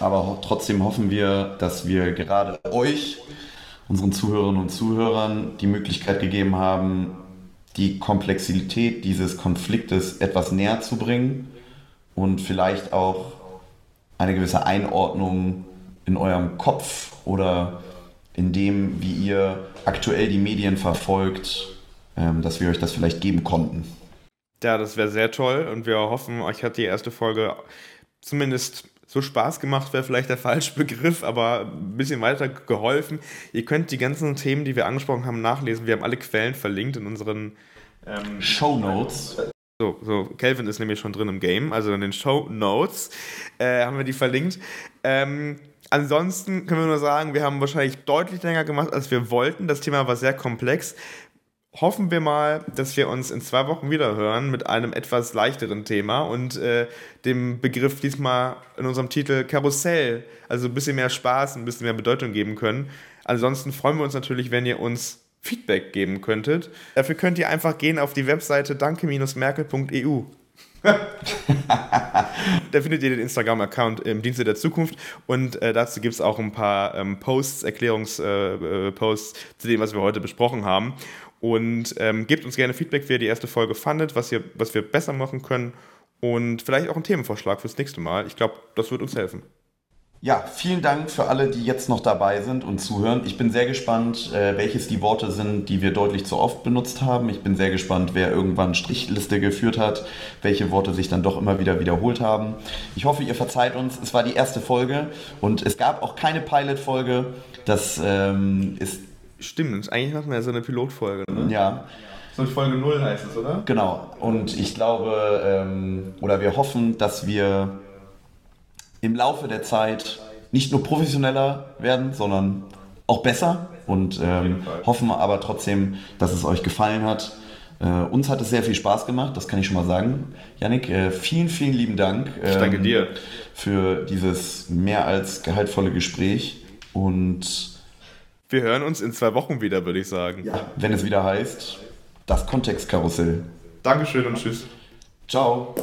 aber trotzdem hoffen wir, dass wir gerade euch, unseren Zuhörerinnen und Zuhörern, die Möglichkeit gegeben haben, die Komplexität dieses Konfliktes etwas näher zu bringen und vielleicht auch eine gewisse Einordnung in eurem Kopf oder in dem, wie ihr aktuell die Medien verfolgt, ähm, dass wir euch das vielleicht geben konnten. Ja, das wäre sehr toll und wir hoffen, euch hat die erste Folge zumindest so Spaß gemacht wäre vielleicht der falsche Begriff, aber ein bisschen weiter geholfen. Ihr könnt die ganzen Themen, die wir angesprochen haben, nachlesen. Wir haben alle Quellen verlinkt in unseren ähm, Show Notes. So, so, Kelvin ist nämlich schon drin im Game, also in den Show Notes äh, haben wir die verlinkt. Ähm, ansonsten können wir nur sagen, wir haben wahrscheinlich deutlich länger gemacht, als wir wollten. Das Thema war sehr komplex hoffen wir mal, dass wir uns in zwei Wochen wieder hören mit einem etwas leichteren Thema und äh, dem Begriff diesmal in unserem Titel Karussell, also ein bisschen mehr Spaß, ein bisschen mehr Bedeutung geben können. Ansonsten freuen wir uns natürlich, wenn ihr uns Feedback geben könntet. Dafür könnt ihr einfach gehen auf die Webseite danke-merkel.eu. (laughs) da findet ihr den Instagram-Account im Dienste der Zukunft und äh, dazu gibt es auch ein paar ähm, Posts, Erklärungsposts äh, äh zu dem, was wir heute besprochen haben. Und ähm, gebt uns gerne Feedback, wie ihr die erste Folge fandet, was, ihr, was wir besser machen können und vielleicht auch einen Themenvorschlag fürs nächste Mal. Ich glaube, das wird uns helfen. Ja, vielen Dank für alle, die jetzt noch dabei sind und zuhören. Ich bin sehr gespannt, äh, welches die Worte sind, die wir deutlich zu oft benutzt haben. Ich bin sehr gespannt, wer irgendwann Strichliste geführt hat, welche Worte sich dann doch immer wieder wiederholt haben. Ich hoffe, ihr verzeiht uns. Es war die erste Folge und es gab auch keine Pilot-Folge. Das ähm, ist. Stimmt, eigentlich hatten wir ja so eine Pilotfolge, ne? Ja. So Folge 0 heißt es, oder? Genau. Und ich glaube, ähm, oder wir hoffen, dass wir im Laufe der Zeit nicht nur professioneller werden, sondern auch besser und ähm, hoffen aber trotzdem, dass es euch gefallen hat. Äh, uns hat es sehr viel Spaß gemacht, das kann ich schon mal sagen. Yannick, äh, vielen, vielen lieben Dank. Ähm, ich danke ähm, dir. Für dieses mehr als gehaltvolle Gespräch und wir hören uns in zwei Wochen wieder, würde ich sagen. Ja, wenn es wieder heißt, das Kontextkarussell. Dankeschön und tschüss. Ciao.